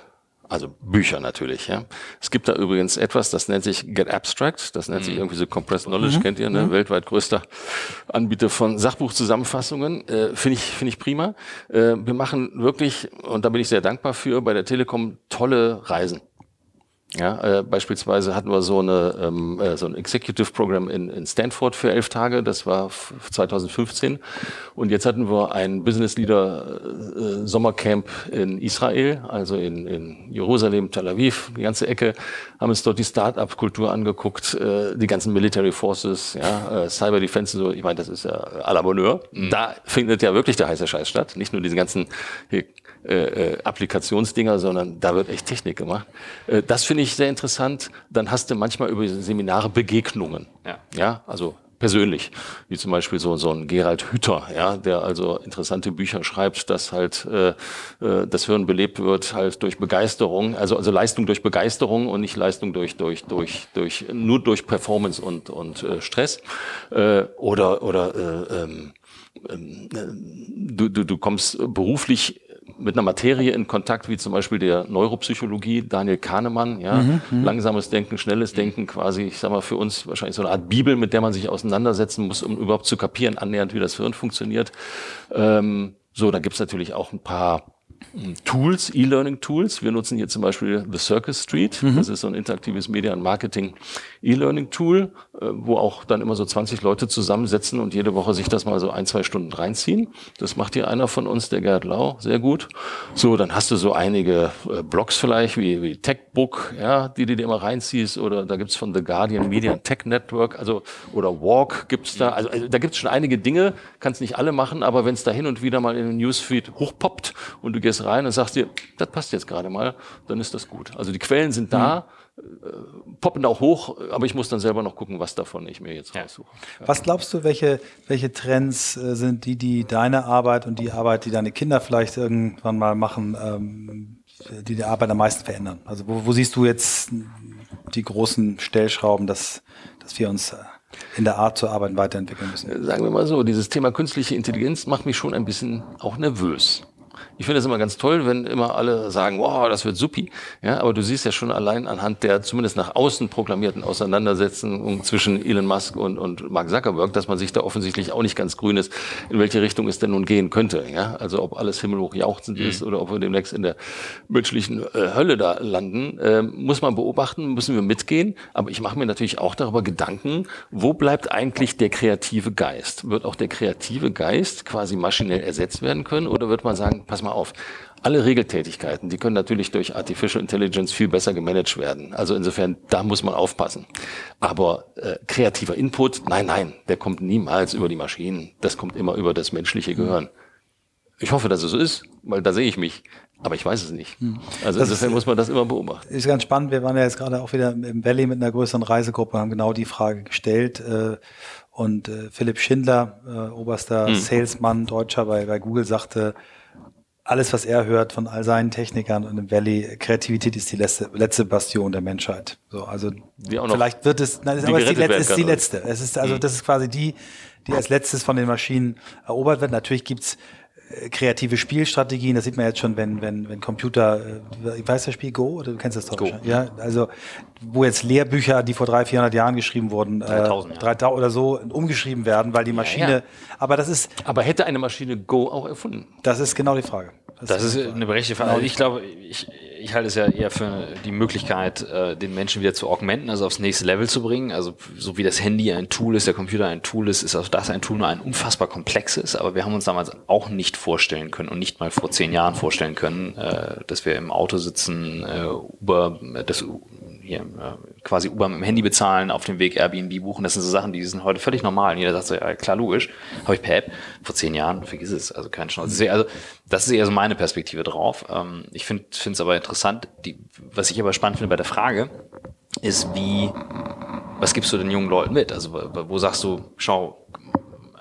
also Bücher natürlich, ja. Es gibt da übrigens etwas, das nennt sich Get Abstract, das nennt mhm. sich irgendwie so Compressed Knowledge, mhm. kennt ihr, ne? Mhm. Weltweit größter Anbieter von Sachbuchzusammenfassungen. Äh, finde ich, finde ich prima. Äh, wir machen wirklich, und da bin ich sehr dankbar für, bei der Telekom tolle Reisen. Ja, äh, beispielsweise hatten wir so, eine, ähm, äh, so ein Executive Program in, in Stanford für elf Tage, das war 2015. Und jetzt hatten wir ein Business Leader äh, Sommercamp in Israel, also in, in Jerusalem, Tel Aviv, die ganze Ecke, haben uns dort die Start-up-Kultur angeguckt, äh, die ganzen Military Forces, ja, äh, Cyber Defense, so, ich meine, das ist ja à la Bonheur. Mhm. Da findet ja wirklich der heiße Scheiß statt, nicht nur diese ganzen hier, äh, äh, Applikationsdinger, sondern da wird echt Technik gemacht. Äh, das finde ich sehr interessant. Dann hast du manchmal über Seminare Begegnungen. Ja, ja also persönlich, wie zum Beispiel so, so ein Gerald Hütter, ja, der also interessante Bücher schreibt, dass halt äh, äh, das Hirn belebt wird halt durch Begeisterung, also also Leistung durch Begeisterung und nicht Leistung durch durch durch durch nur durch Performance und und äh, Stress äh, oder oder äh, ähm, ähm äh, du, du, du kommst beruflich mit einer Materie in Kontakt, wie zum Beispiel der Neuropsychologie, Daniel Kahnemann, ja, mhm, mhm, langsames Denken, schnelles Denken, quasi, ich sag mal, für uns wahrscheinlich so eine Art Bibel, mit der man sich auseinandersetzen muss, um überhaupt zu kapieren, annähernd, wie das Hirn funktioniert. Ähm, so, da gibt's natürlich auch ein paar Tools, E-Learning-Tools. Wir nutzen hier zum Beispiel The Circus Street. Mhm. Das ist so ein interaktives Media- und Marketing-E-Learning-Tool, äh, wo auch dann immer so 20 Leute zusammensetzen und jede Woche sich das mal so ein, zwei Stunden reinziehen. Das macht hier einer von uns, der Gerd Lau, sehr gut. So, dann hast du so einige äh, Blogs vielleicht, wie, wie Techbook, ja, die du dir immer reinziehst. Oder da gibt's von The Guardian Media Tech Network, also oder Walk gibt's da. Also, also da gibt's schon einige Dinge, kannst nicht alle machen, aber wenn es da hin und wieder mal in den Newsfeed hochpoppt und du du gehst rein und sagst dir, das passt jetzt gerade mal, dann ist das gut. Also die Quellen sind da, mhm. poppen auch hoch, aber ich muss dann selber noch gucken, was davon ich mir jetzt raussuche. Ja. Was glaubst du, welche, welche Trends äh, sind die, die deine Arbeit und die Arbeit, die deine Kinder vielleicht irgendwann mal machen, ähm, die die Arbeit am meisten verändern? Also wo, wo siehst du jetzt die großen Stellschrauben, dass, dass wir uns äh, in der Art zu arbeiten weiterentwickeln müssen? Sagen wir mal so, dieses Thema künstliche Intelligenz macht mich schon ein bisschen auch nervös. Ich finde es immer ganz toll, wenn immer alle sagen, wow, das wird supi. Ja, aber du siehst ja schon allein anhand der zumindest nach außen proklamierten Auseinandersetzungen zwischen Elon Musk und, und Mark Zuckerberg, dass man sich da offensichtlich auch nicht ganz grün ist, in welche Richtung es denn nun gehen könnte. Ja, also ob alles himmelhoch jauchzend mhm. ist oder ob wir demnächst in der menschlichen äh, Hölle da landen, äh, muss man beobachten, müssen wir mitgehen. Aber ich mache mir natürlich auch darüber Gedanken, wo bleibt eigentlich der kreative Geist? Wird auch der kreative Geist quasi maschinell ersetzt werden können oder wird man sagen, pass mal auf, alle Regeltätigkeiten, die können natürlich durch Artificial Intelligence viel besser gemanagt werden. Also insofern, da muss man aufpassen. Aber äh, kreativer Input, nein, nein, der kommt niemals über die Maschinen. Das kommt immer über das menschliche Gehirn. Ich hoffe, dass es so ist, weil da sehe ich mich. Aber ich weiß es nicht. Hm. Also das insofern muss man das immer beobachten. Ist ganz spannend. Wir waren ja jetzt gerade auch wieder im Valley mit einer größeren Reisegruppe, haben genau die Frage gestellt. Äh, und äh, Philipp Schindler, äh, oberster hm. Salesman, Deutscher bei, bei Google, sagte, alles, was er hört von all seinen Technikern und im Valley, Kreativität ist die letzte, letzte Bastion der Menschheit. So, also vielleicht wird es, nein, aber es ist die, letzte, ist die letzte. Es ist also, mhm. das ist quasi die, die als letztes von den Maschinen erobert wird. Natürlich gibt's kreative Spielstrategien, das sieht man jetzt schon, wenn, wenn, wenn Computer, äh, weiß das Spiel Go oder du kennst das doch Go. Ja, also wo jetzt Lehrbücher, die vor 300, 400 Jahren geschrieben wurden, 3000, äh, 3000 oder so, umgeschrieben werden, weil die Maschine, ja, ja. aber das ist. Aber hätte eine Maschine Go auch erfunden? Das ist genau die Frage. Das, das ist eine berechtigte Frage. Also ich glaube, ich, ich halte es ja eher für die Möglichkeit, äh, den Menschen wieder zu augmenten, also aufs nächste Level zu bringen. Also so wie das Handy ein Tool ist, der Computer ein Tool ist, ist auch das ein Tool, nur ein unfassbar komplexes. Aber wir haben uns damals auch nicht vorstellen können und nicht mal vor zehn Jahren vorstellen können, äh, dass wir im Auto sitzen, äh, Uber, das hier äh, quasi Uber mit dem Handy bezahlen, auf dem Weg Airbnb buchen. Das sind so Sachen, die sind heute völlig normal. Und jeder sagt so, ja klar, logisch, habe ich per. Vor zehn Jahren, vergiss es, also keine Chance. Also das ist eher so meine Perspektive drauf. Ähm, ich finde es aber interessant, die, was ich aber spannend finde bei der Frage, ist wie, was gibst du den jungen Leuten mit? Also wo sagst du, schau,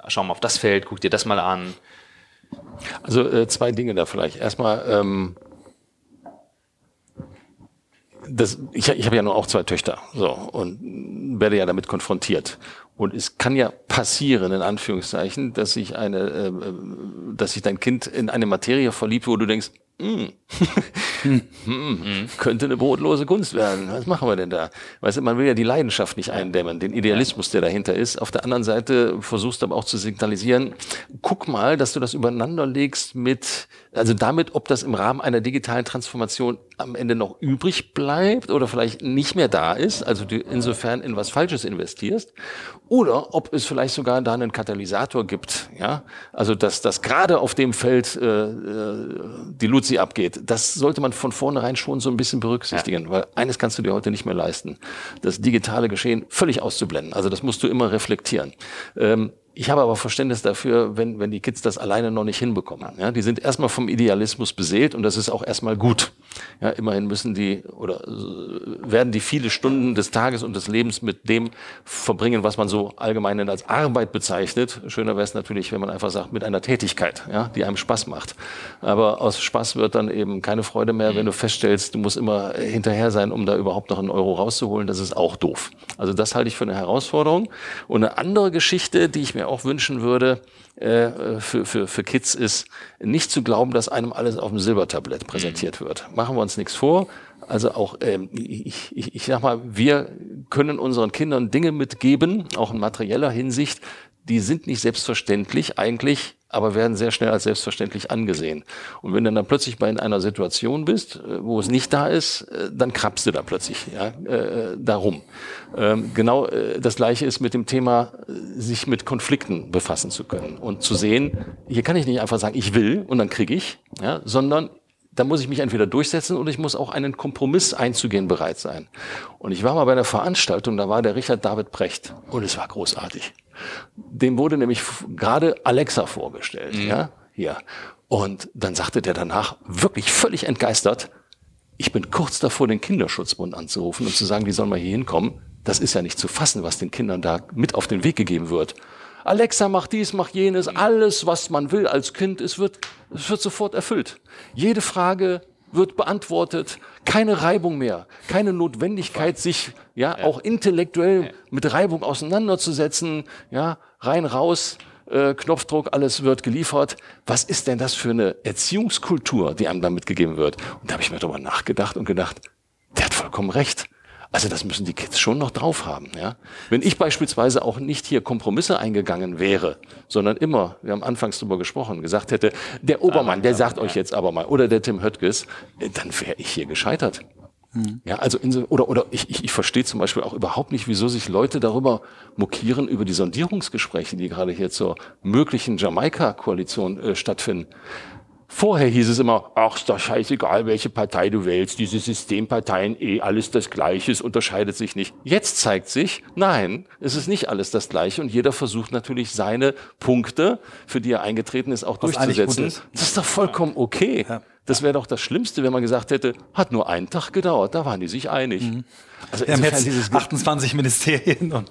schau mal auf das Feld, guck dir das mal an. Also äh, zwei Dinge da vielleicht. Erstmal, ähm, das, ich, ich habe ja nur auch zwei Töchter so und werde ja damit konfrontiert. Und es kann ja passieren, in Anführungszeichen, dass sich eine, äh, dass sich dein Kind in eine Materie verliebt, wo du denkst, mm, könnte eine brotlose Kunst werden. Was machen wir denn da? Weißt du, man will ja die Leidenschaft nicht eindämmen, den Idealismus, der dahinter ist. Auf der anderen Seite versuchst du aber auch zu signalisieren, guck mal, dass du das übereinander legst mit, also damit, ob das im Rahmen einer digitalen Transformation am Ende noch übrig bleibt oder vielleicht nicht mehr da ist, also du insofern in was Falsches investierst, oder ob es vielleicht sogar da einen Katalysator gibt, ja, also dass das gerade auf dem Feld äh, äh, die Luzi abgeht, das sollte man von vornherein schon so ein bisschen berücksichtigen, ja. weil eines kannst du dir heute nicht mehr leisten, das digitale Geschehen völlig auszublenden. Also das musst du immer reflektieren. Ähm, ich habe aber Verständnis dafür, wenn, wenn die Kids das alleine noch nicht hinbekommen. Ja, die sind erstmal vom Idealismus beseelt und das ist auch erstmal gut. Ja, immerhin müssen die oder werden die viele Stunden des Tages und des Lebens mit dem verbringen, was man so allgemein als Arbeit bezeichnet. Schöner wäre es natürlich, wenn man einfach sagt, mit einer Tätigkeit, ja, die einem Spaß macht. Aber aus Spaß wird dann eben keine Freude mehr, wenn du feststellst, du musst immer hinterher sein, um da überhaupt noch einen Euro rauszuholen. Das ist auch doof. Also das halte ich für eine Herausforderung. Und eine andere Geschichte, die ich mir auch wünschen würde äh, für, für, für Kids ist, nicht zu glauben, dass einem alles auf dem Silbertablett präsentiert mhm. wird. Machen wir uns nichts vor. Also auch, ähm, ich, ich, ich sag mal, wir können unseren Kindern Dinge mitgeben, auch in materieller Hinsicht, die sind nicht selbstverständlich eigentlich aber werden sehr schnell als selbstverständlich angesehen. Und wenn du dann plötzlich bei in einer Situation bist, äh, wo es nicht da ist, äh, dann krabbst du da plötzlich ja, äh, darum. Ähm, genau äh, das Gleiche ist mit dem Thema, sich mit Konflikten befassen zu können und zu sehen, hier kann ich nicht einfach sagen, ich will und dann kriege ich, ja, sondern da muss ich mich entweder durchsetzen oder ich muss auch einen Kompromiss einzugehen bereit sein. Und ich war mal bei einer Veranstaltung, da war der Richard David Brecht und es war großartig. Dem wurde nämlich gerade Alexa vorgestellt, mhm. ja, hier. Und dann sagte der danach, wirklich völlig entgeistert, ich bin kurz davor, den Kinderschutzbund anzurufen und zu sagen, die sollen mal hier hinkommen. Das ist ja nicht zu fassen, was den Kindern da mit auf den Weg gegeben wird. Alexa macht dies, macht jenes, alles, was man will als Kind, es wird, es wird sofort erfüllt. Jede Frage wird beantwortet, keine Reibung mehr, keine Notwendigkeit, sich ja, auch intellektuell mit Reibung auseinanderzusetzen, ja, rein raus, äh, Knopfdruck, alles wird geliefert. Was ist denn das für eine Erziehungskultur, die einem da mitgegeben wird? Und da habe ich mir darüber nachgedacht und gedacht, der hat vollkommen recht. Also das müssen die Kids schon noch drauf haben. Ja? Wenn ich beispielsweise auch nicht hier Kompromisse eingegangen wäre, sondern immer, wir haben anfangs darüber gesprochen, gesagt hätte, der Obermann, der sagt euch jetzt aber mal, oder der Tim Höttges, äh, dann wäre ich hier gescheitert. Mhm. Ja, also in oder oder ich, ich, ich verstehe zum Beispiel auch überhaupt nicht, wieso sich Leute darüber mokieren über die Sondierungsgespräche, die gerade hier zur möglichen Jamaika-Koalition äh, stattfinden. Vorher hieß es immer, ach, ist doch scheißegal, welche Partei du wählst, diese Systemparteien, eh alles das Gleiche, es unterscheidet sich nicht. Jetzt zeigt sich, nein, es ist nicht alles das Gleiche und jeder versucht natürlich seine Punkte, für die er eingetreten ist, auch Was durchzusetzen. Ist. Das ist doch vollkommen okay. Ja. Das wäre doch das Schlimmste, wenn man gesagt hätte, hat nur einen Tag gedauert, da waren die sich einig. Mhm. Also Wir haben jetzt dieses 28 Ministerien und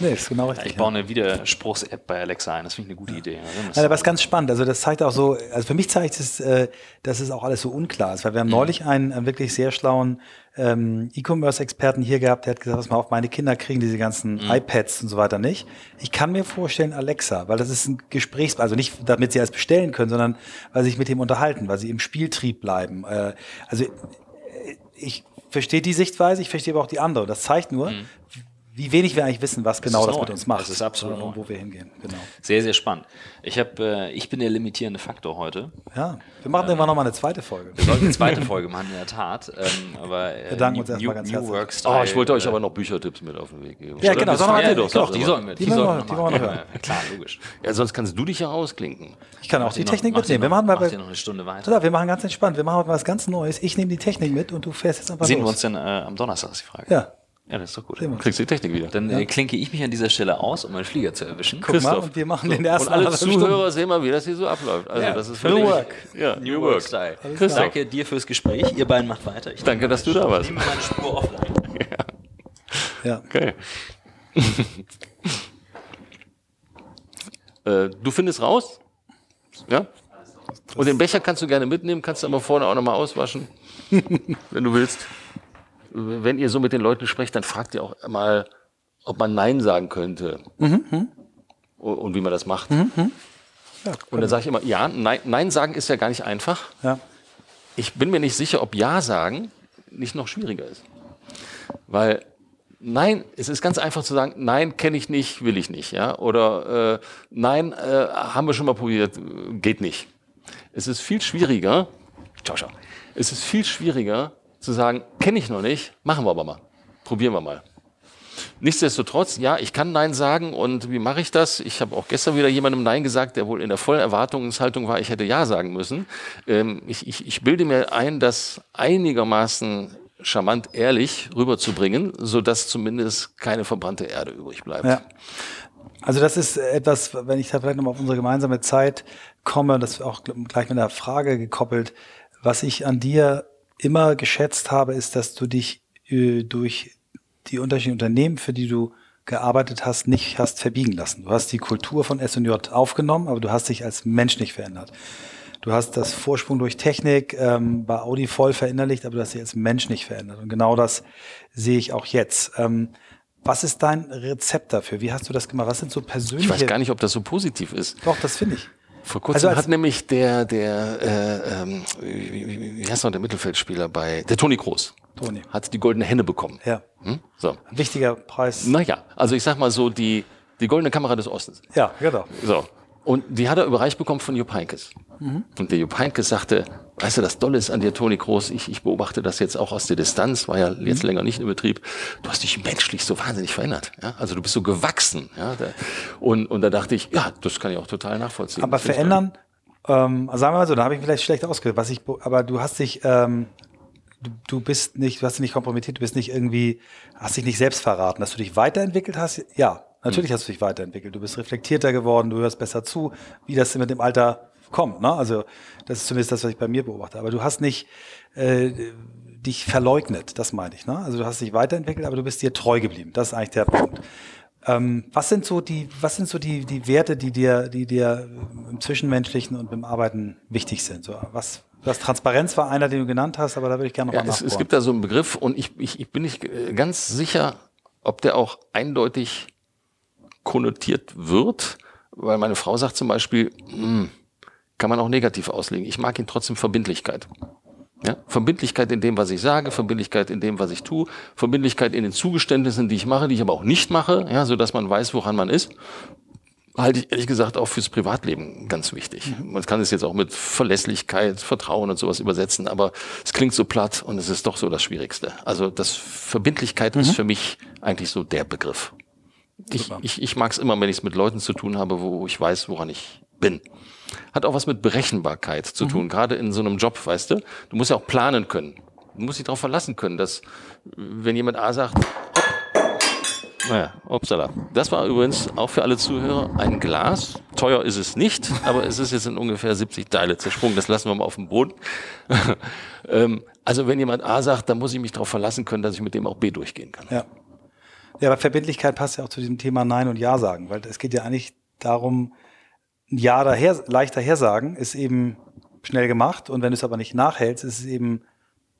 nee, ist genau richtig. Ja, ich baue eine Widerspruchs-App bei Alexa ein, das finde ich eine gute Idee. Also ja, aber ist ganz spannend. Also das zeigt auch so, also für mich zeigt es, äh, dass es auch alles so unklar ist, weil wir haben mhm. neulich einen äh, wirklich sehr schlauen ähm, E-Commerce-Experten hier gehabt, der hat gesagt, was mal auf, meine Kinder kriegen diese ganzen mhm. iPads und so weiter nicht. Ich kann mir vorstellen, Alexa, weil das ist ein Gesprächs, also nicht damit sie alles bestellen können, sondern weil sie sich mit ihm unterhalten, weil sie im Spieltrieb bleiben. Äh, also äh, ich verstehe die Sichtweise, ich verstehe aber auch die andere. Das zeigt nur, mhm wie wenig wir eigentlich wissen, was genau das, das mit uns macht. Das ist absolut und wo wir hingehen. Genau. Sehr, sehr spannend. Ich, hab, äh, ich bin der limitierende Faktor heute. Ja, wir machen ähm, irgendwann nochmal eine zweite Folge. Wir sollten eine zweite Folge machen, in der Tat. Ähm, aber, äh, wir danken uns erstmal ganz New Work Style, oh, ich wollte euch aber noch Büchertipps mit auf den Weg geben. Ja, genau. Sag mal, doch, doch, die sollen wir, die, die sollen wir, wir noch hören. Klar, logisch. Ja, sonst kannst du dich ja ausklinken. Ich kann auch die Technik mitnehmen. Wir machen mal noch eine Stunde weiter. Wir machen ganz entspannt. Wir machen was ganz Neues. Ich nehme die Technik mit und du fährst jetzt einfach Sehen wir uns denn äh, am Donnerstag, ist die Frage. Ja. Ja, das ist doch gut. Dann kriegst du die Technik wieder. Dann äh, ja. klinke ich mich an dieser Stelle aus, um meinen Flieger zu erwischen. Guck Christoph. mal, und wir machen den ersten Und alle Zuhörer sehen mal, wie das hier so abläuft. Also, ja. das ist New Work. Ja, New, New Work Style. Danke dir fürs Gespräch. Ihr beiden macht weiter. Ich Danke, dass du da warst. Ich nehme meine Spur offline. Ja. ja. Okay. äh, du findest raus? Ja? Und den Becher kannst du gerne mitnehmen, kannst du aber vorne auch nochmal auswaschen, wenn du willst wenn ihr so mit den Leuten sprecht, dann fragt ihr auch mal, ob man Nein sagen könnte. Mhm. Und wie man das macht. Mhm. Ja, und dann sage ich immer, ja, Nein, Nein sagen ist ja gar nicht einfach. Ja. Ich bin mir nicht sicher, ob Ja sagen nicht noch schwieriger ist. Weil Nein, es ist ganz einfach zu sagen, nein, kenne ich nicht, will ich nicht, ja, oder äh, nein, äh, haben wir schon mal probiert, geht nicht. Es ist viel schwieriger, ciao, ciao, es ist viel schwieriger, zu sagen, kenne ich noch nicht, machen wir aber mal. Probieren wir mal. Nichtsdestotrotz, ja, ich kann Nein sagen und wie mache ich das? Ich habe auch gestern wieder jemandem Nein gesagt, der wohl in der vollen Erwartungshaltung war, ich hätte Ja sagen müssen. Ähm, ich, ich, ich bilde mir ein, das einigermaßen charmant ehrlich rüberzubringen, sodass zumindest keine verbrannte Erde übrig bleibt. Ja. Also das ist etwas, wenn ich da vielleicht nochmal auf unsere gemeinsame Zeit komme, das auch gleich mit einer Frage gekoppelt, was ich an dir immer geschätzt habe, ist, dass du dich äh, durch die unterschiedlichen Unternehmen, für die du gearbeitet hast, nicht hast verbiegen lassen. Du hast die Kultur von S&J aufgenommen, aber du hast dich als Mensch nicht verändert. Du hast das Vorsprung durch Technik ähm, bei Audi voll verinnerlicht, aber du hast dich als Mensch nicht verändert. Und genau das sehe ich auch jetzt. Ähm, was ist dein Rezept dafür? Wie hast du das gemacht? Was sind so persönliche... Ich weiß gar nicht, ob das so positiv ist. Doch, das finde ich. Vor kurzem also hat nämlich der, der, äh, ähm, wie, wie heißt noch der Mittelfeldspieler bei, der Toni Groß. Toni. Hat die goldene Henne bekommen. Ja. Hm? So. Ein wichtiger Preis. Naja, also ich sag mal so, die, die goldene Kamera des Ostens. Ja, genau. So. Und die hat er überreicht bekommen von Jupp Heynckes. Mhm. Und der Jupp Heynckes sagte, weißt du, das Dolle ist an dir, Toni Groß, ich, ich beobachte das jetzt auch aus der Distanz, war ja jetzt mhm. länger nicht im Betrieb, du hast dich menschlich so wahnsinnig verändert. Ja? Also du bist so gewachsen. Ja? Und, und da dachte ich, ja, das kann ich auch total nachvollziehen. Aber verändern, ähm, sagen wir mal so, da habe ich vielleicht schlecht ausgedrückt, was ich, aber du hast dich, ähm, du, du bist nicht, du hast dich nicht kompromittiert, du bist nicht irgendwie, hast dich nicht selbst verraten, dass du dich weiterentwickelt hast, ja, Natürlich hm. hast du dich weiterentwickelt. Du bist reflektierter geworden, du hörst besser zu, wie das mit dem Alter kommt. Ne? Also das ist zumindest das, was ich bei mir beobachte. Aber du hast nicht äh, dich verleugnet, das meine ich. Ne? Also du hast dich weiterentwickelt, aber du bist dir treu geblieben. Das ist eigentlich der Punkt. Ähm, was sind so die, was sind so die, die Werte, die dir, die dir im Zwischenmenschlichen und beim Arbeiten wichtig sind? So, was, das Transparenz war einer, den du genannt hast, aber da würde ich gerne noch ja, mal es, es gibt da so einen Begriff und ich, ich, ich bin nicht äh, ganz sicher, ob der auch eindeutig konnotiert wird, weil meine Frau sagt zum Beispiel, hm, kann man auch negativ auslegen. Ich mag ihn trotzdem Verbindlichkeit. Ja? Verbindlichkeit in dem, was ich sage, Verbindlichkeit in dem, was ich tue, Verbindlichkeit in den Zugeständnissen, die ich mache, die ich aber auch nicht mache, ja, so dass man weiß, woran man ist. Halte ich ehrlich gesagt auch fürs Privatleben ganz wichtig. Mhm. Man kann es jetzt auch mit Verlässlichkeit, Vertrauen und sowas übersetzen, aber es klingt so platt und es ist doch so das Schwierigste. Also das Verbindlichkeit mhm. ist für mich eigentlich so der Begriff. Ich, ich, ich mag es immer, wenn ich es mit Leuten zu tun habe, wo ich weiß, woran ich bin. Hat auch was mit Berechenbarkeit zu tun, mhm. gerade in so einem Job, weißt du. Du musst ja auch planen können. Du musst dich darauf verlassen können, dass wenn jemand A sagt, naja, upsala. Das war übrigens auch für alle Zuhörer ein Glas. Teuer ist es nicht, aber es ist jetzt in ungefähr 70 Teile zersprungen. Das lassen wir mal auf dem Boden. ähm, also wenn jemand A sagt, dann muss ich mich darauf verlassen können, dass ich mit dem auch B durchgehen kann. Ja. Ja, aber Verbindlichkeit passt ja auch zu diesem Thema Nein und Ja sagen, weil es geht ja eigentlich darum, ein Ja daher, leicht daher sagen, ist eben schnell gemacht und wenn du es aber nicht nachhältst, ist es eben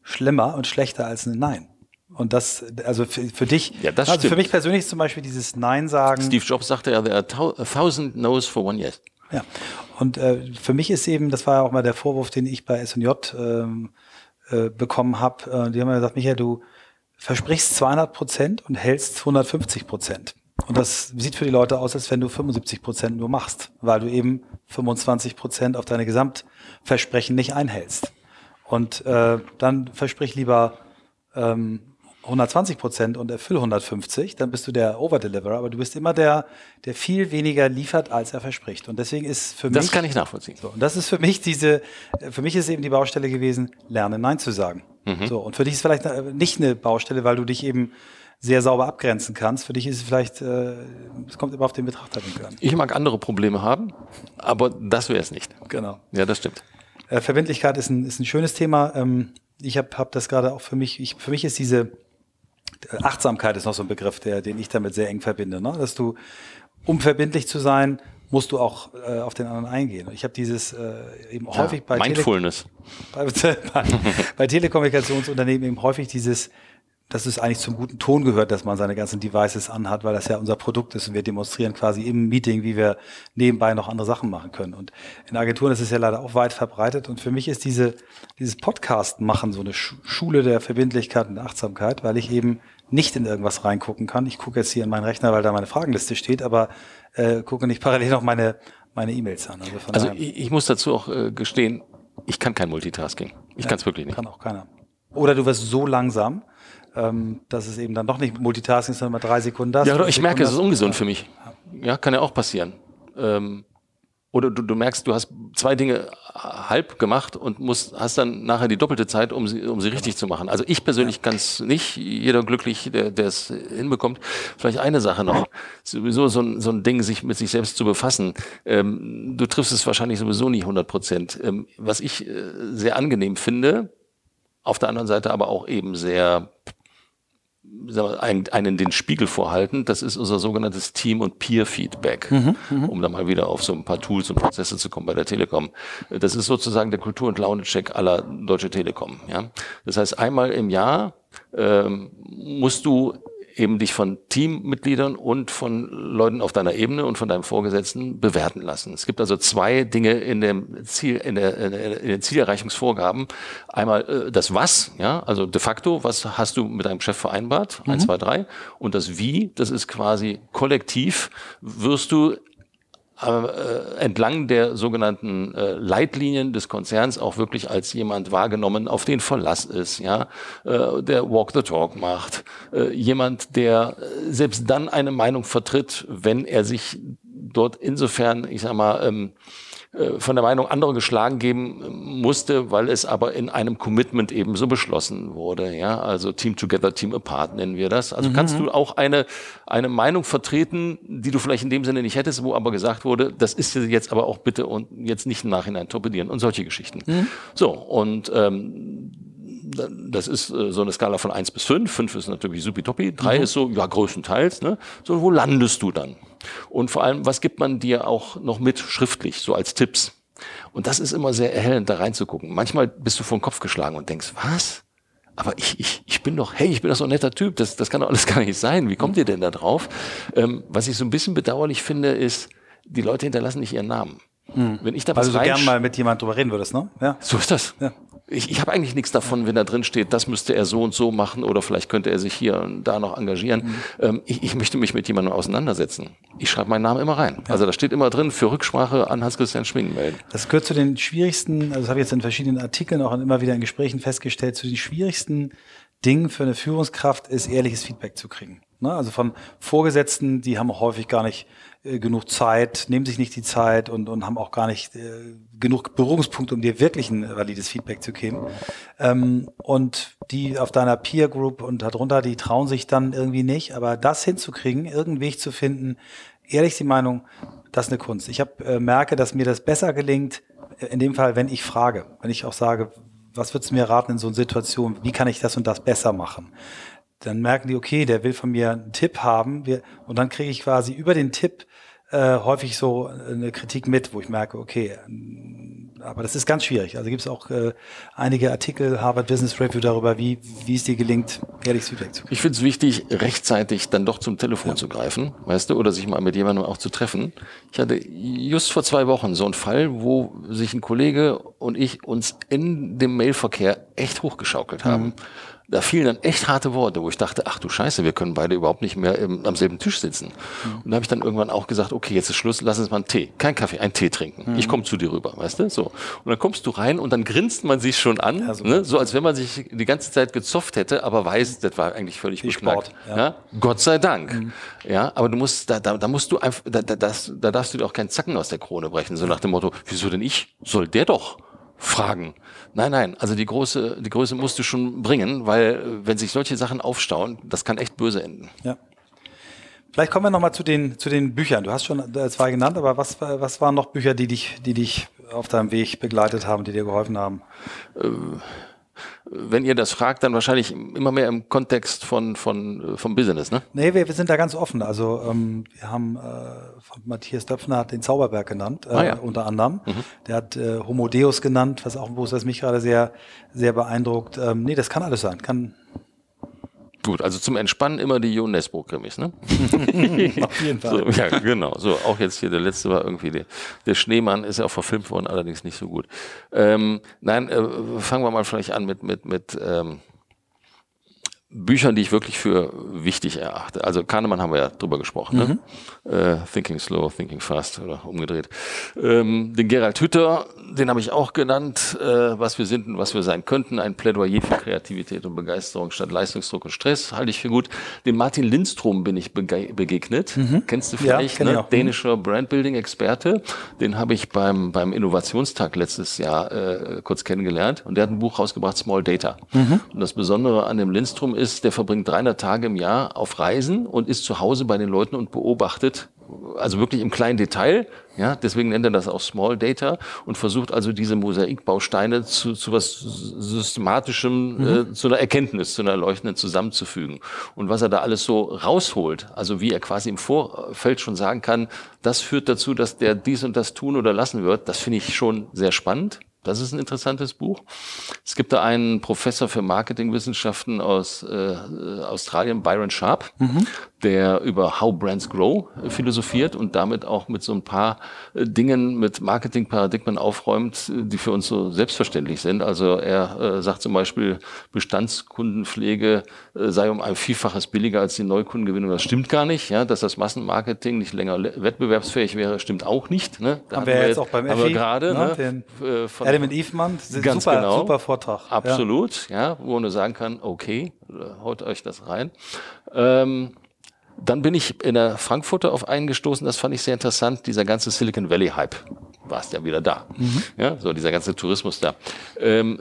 schlimmer und schlechter als ein Nein. Und das, also für, für dich, ja, das also stimmt. für mich persönlich zum Beispiel dieses Nein sagen. Steve Jobs sagte ja, there are a thousand no's for one yes. Ja, und äh, für mich ist eben, das war ja auch mal der Vorwurf, den ich bei S&J ähm, äh, bekommen habe. Äh, die haben ja gesagt, Michael, du versprichst 200 Prozent und hältst 150 Prozent. Und das sieht für die Leute aus, als wenn du 75 Prozent nur machst, weil du eben 25 Prozent auf deine Gesamtversprechen nicht einhältst. Und äh, dann versprich lieber ähm, 120 Prozent und erfüll 150, dann bist du der Overdeliverer, aber du bist immer der, der viel weniger liefert, als er verspricht. Und deswegen ist für das mich. Das kann ich nachvollziehen. So, und das ist für mich diese, für mich ist eben die Baustelle gewesen, lerne Nein zu sagen. Mhm. So, und für dich ist vielleicht nicht eine Baustelle, weil du dich eben sehr sauber abgrenzen kannst. Für dich ist es vielleicht, äh, es kommt immer auf den Betrachter an. Ich mag andere Probleme haben, aber das wäre es nicht. Genau. Ja, das stimmt. Äh, Verbindlichkeit ist ein, ist ein schönes Thema. Ähm, ich habe hab das gerade auch für mich, ich, für mich ist diese Achtsamkeit ist noch so ein Begriff, der, den ich damit sehr eng verbinde. Ne? Dass du, um verbindlich zu sein, musst du auch äh, auf den anderen eingehen. Ich habe dieses äh, eben ja, häufig bei, Mindfulness. Tele bei, bei Telekommunikationsunternehmen eben häufig dieses, dass es eigentlich zum guten Ton gehört, dass man seine ganzen Devices anhat, weil das ja unser Produkt ist und wir demonstrieren quasi im Meeting, wie wir nebenbei noch andere Sachen machen können. Und in Agenturen ist es ja leider auch weit verbreitet. Und für mich ist diese, dieses Podcast machen so eine Schule der Verbindlichkeit und Achtsamkeit, weil ich eben nicht in irgendwas reingucken kann. Ich gucke jetzt hier in meinen Rechner, weil da meine Fragenliste steht, aber äh, gucke nicht parallel noch meine meine E-Mails an. Also, also ich, ich, muss dazu auch äh, gestehen, ich kann kein Multitasking. Ich ja, kann es wirklich nicht. Kann auch keiner. Oder du wirst so langsam, ähm, dass es eben dann doch nicht Multitasking ist, sondern mal drei Sekunden das. Ja, ich merke, es ist ungesund für mich. Ja, kann ja auch passieren. Ähm, oder du, du merkst, du hast zwei Dinge halb gemacht und musst, hast dann nachher die doppelte Zeit, um sie, um sie richtig zu machen. Also ich persönlich kann es nicht, jeder glücklich, der der es hinbekommt. Vielleicht eine Sache noch, sowieso so ein, so ein Ding, sich mit sich selbst zu befassen. Ähm, du triffst es wahrscheinlich sowieso nicht 100 Prozent. Ähm, was ich äh, sehr angenehm finde, auf der anderen Seite aber auch eben sehr einen, einen den Spiegel vorhalten. Das ist unser sogenanntes Team- und Peer-Feedback, mhm, mhm, um da mal wieder auf so ein paar Tools und Prozesse zu kommen bei der Telekom. Das ist sozusagen der Kultur- und Laune-Check aller Deutsche Telekom. Ja? Das heißt, einmal im Jahr ähm, musst du eben dich von Teammitgliedern und von Leuten auf deiner Ebene und von deinem Vorgesetzten bewerten lassen. Es gibt also zwei Dinge in dem Ziel, in, der, in den Zielerreichungsvorgaben. Einmal äh, das Was, ja, also de facto, was hast du mit deinem Chef vereinbart? Mhm. Eins, zwei, drei. Und das Wie, das ist quasi kollektiv, wirst du äh, entlang der sogenannten äh, Leitlinien des Konzerns auch wirklich als jemand wahrgenommen, auf den Verlass ist, ja, äh, der Walk the Talk macht, äh, jemand, der äh, selbst dann eine Meinung vertritt, wenn er sich dort insofern, ich sag mal, ähm, äh, von der Meinung anderer geschlagen geben musste, weil es aber in einem Commitment eben so beschlossen wurde. Ja, also Team Together, Team Apart nennen wir das. Also mhm. kannst du auch eine, eine Meinung vertreten, die du vielleicht in dem Sinne nicht hättest, wo aber gesagt wurde, das ist jetzt aber auch bitte und jetzt nicht im Nachhinein torpedieren und solche Geschichten. Mhm. So, und ähm, das ist äh, so eine Skala von eins bis fünf. Fünf ist natürlich supi-toppi. Drei mhm. ist so, ja, größtenteils. Ne? So, wo landest du dann? Und vor allem, was gibt man dir auch noch mit schriftlich, so als Tipps? Und das ist immer sehr erhellend, da reinzugucken. Manchmal bist du vor den Kopf geschlagen und denkst, was? Aber ich, ich, ich bin doch, hey, ich bin doch so ein netter Typ, das, das kann doch alles gar nicht sein. Wie kommt ihr denn da drauf? Ähm, was ich so ein bisschen bedauerlich finde, ist, die Leute hinterlassen nicht ihren Namen. Hm. Wenn ich da was also du gern mal mit jemand drüber reden würdest, ne? Ja. So ist das. Ja ich, ich habe eigentlich nichts davon, wenn da drin steht, das müsste er so und so machen oder vielleicht könnte er sich hier und da noch engagieren. Mhm. Ähm, ich, ich, möchte mich mit jemandem auseinandersetzen. Ich schreibe meinen Namen immer rein. Ja. Also da steht immer drin, für Rücksprache an Hans-Christian Schwingen melden. Das gehört zu den schwierigsten, also das habe ich jetzt in verschiedenen Artikeln auch immer wieder in Gesprächen festgestellt, zu den schwierigsten Dingen für eine Führungskraft ist, ehrliches Feedback zu kriegen. Ne? Also von Vorgesetzten, die haben auch häufig gar nicht äh, genug Zeit, nehmen sich nicht die Zeit und, und haben auch gar nicht äh, genug Berührungspunkte, um dir wirklich ein valides Feedback zu geben. Ähm, und die auf deiner Peer Group und darunter, die trauen sich dann irgendwie nicht. Aber das hinzukriegen, irgendeinen Weg zu finden, ehrlich die Meinung, das ist eine Kunst. Ich hab, äh, merke, dass mir das besser gelingt, äh, in dem Fall, wenn ich frage, wenn ich auch sage, was würdest du mir raten in so einer Situation, wie kann ich das und das besser machen? dann merken die, okay, der will von mir einen Tipp haben. Wir, und dann kriege ich quasi über den Tipp äh, häufig so eine Kritik mit, wo ich merke, okay, ähm, aber das ist ganz schwierig. Also gibt es auch äh, einige Artikel, Harvard Business Review darüber, wie, wie es dir gelingt, ehrlich Feedback zu kriegen. Ich finde es wichtig, rechtzeitig dann doch zum Telefon ja. zu greifen, weißt du, oder sich mal mit jemandem auch zu treffen. Ich hatte just vor zwei Wochen so einen Fall, wo sich ein Kollege und ich uns in dem Mailverkehr echt hochgeschaukelt haben. Mhm da fielen dann echt harte Worte, wo ich dachte, ach du Scheiße, wir können beide überhaupt nicht mehr im, am selben Tisch sitzen. Mhm. Und da habe ich dann irgendwann auch gesagt, okay, jetzt ist Schluss, lass uns mal einen Tee, kein Kaffee, einen Tee trinken. Mhm. Ich komme zu dir rüber, weißt du? So. Und dann kommst du rein und dann grinst man sich schon an, ja, ne? so als wenn man sich die ganze Zeit gezofft hätte, aber weiß, das war eigentlich völlig beknackt. Ja. ja. Gott sei Dank. Mhm. Ja, aber du musst, da, da, da musst du einfach, da, da, das, da darfst du dir auch keinen Zacken aus der Krone brechen, so nach dem Motto, wieso denn ich? Soll der doch fragen? Nein, nein, also die große, die Größe musst du schon bringen, weil äh, wenn sich solche Sachen aufstauen, das kann echt böse enden. Ja. Vielleicht kommen wir nochmal zu den, zu den Büchern. Du hast schon äh, zwei genannt, aber was, was waren noch Bücher, die dich, die dich auf deinem Weg begleitet haben, die dir geholfen haben? Äh, wenn ihr das fragt, dann wahrscheinlich immer mehr im Kontext von, von, vom Business, ne? Nee, wir, wir sind da ganz offen. Also ähm, wir haben äh, Matthias Döpfner hat den Zauberberg genannt, äh, ah, ja. unter anderem. Mhm. Der hat äh, Homo Deus genannt, was auch ein Buch ist, das mich gerade sehr, sehr beeindruckt. Ähm, nee, das kann alles sein. Kann, Gut, also zum Entspannen immer die Jo Nesbo-Krimis, ne? Auf jeden Fall. So, ja, genau. So, auch jetzt hier der letzte war irgendwie der, der Schneemann, ist ja auch verfilmt worden, allerdings nicht so gut. Ähm, nein, äh, fangen wir mal vielleicht an mit, mit, mit ähm, Büchern, die ich wirklich für wichtig erachte. Also Kahnemann haben wir ja drüber gesprochen. Ne? Mhm. Äh, Thinking Slow, Thinking Fast oder umgedreht. Ähm, den Gerald Hütter, den habe ich auch genannt, äh, was wir sind und was wir sein könnten. Ein Plädoyer für Kreativität und Begeisterung statt Leistungsdruck und Stress, halte ich für gut. Den Martin Lindstrom bin ich begegnet. Mhm. Kennst du vielleicht? Ja, ne? Mhm. Dänischer Brandbuilding-Experte. Den habe ich beim, beim Innovationstag letztes Jahr äh, kurz kennengelernt. Und der hat ein Buch rausgebracht, Small Data. Mhm. Und das Besondere an dem Lindstrom ist, ist, der verbringt 300 Tage im Jahr auf Reisen und ist zu Hause bei den Leuten und beobachtet, also wirklich im kleinen Detail, ja, deswegen nennt er das auch Small Data und versucht also diese Mosaikbausteine zu, zu was Systematischem, mhm. äh, zu einer Erkenntnis, zu einer leuchtenden zusammenzufügen. Und was er da alles so rausholt, also wie er quasi im Vorfeld schon sagen kann, das führt dazu, dass der dies und das tun oder lassen wird, das finde ich schon sehr spannend. Das ist ein interessantes Buch. Es gibt da einen Professor für Marketingwissenschaften aus äh, Australien, Byron Sharp, mhm. der über How Brands Grow philosophiert und damit auch mit so ein paar äh, Dingen, mit Marketingparadigmen aufräumt, die für uns so selbstverständlich sind. Also er äh, sagt zum Beispiel, Bestandskundenpflege äh, sei um ein Vielfaches billiger als die Neukundengewinnung. Das stimmt gar nicht. Ja, dass das Massenmarketing nicht länger wettbewerbsfähig wäre, stimmt auch nicht. Ne? Da haben wir jetzt auch beim FI, gerade ne, ne, den, äh, von Adam Evemann, super, genau. super Vortrag. Absolut, ja. ja, wo man sagen kann, okay, haut euch das rein. Ähm, dann bin ich in der Frankfurter auf einen gestoßen, das fand ich sehr interessant, dieser ganze Silicon Valley Hype warst ja wieder da. Mhm. Ja, so dieser ganze Tourismus da. Ähm,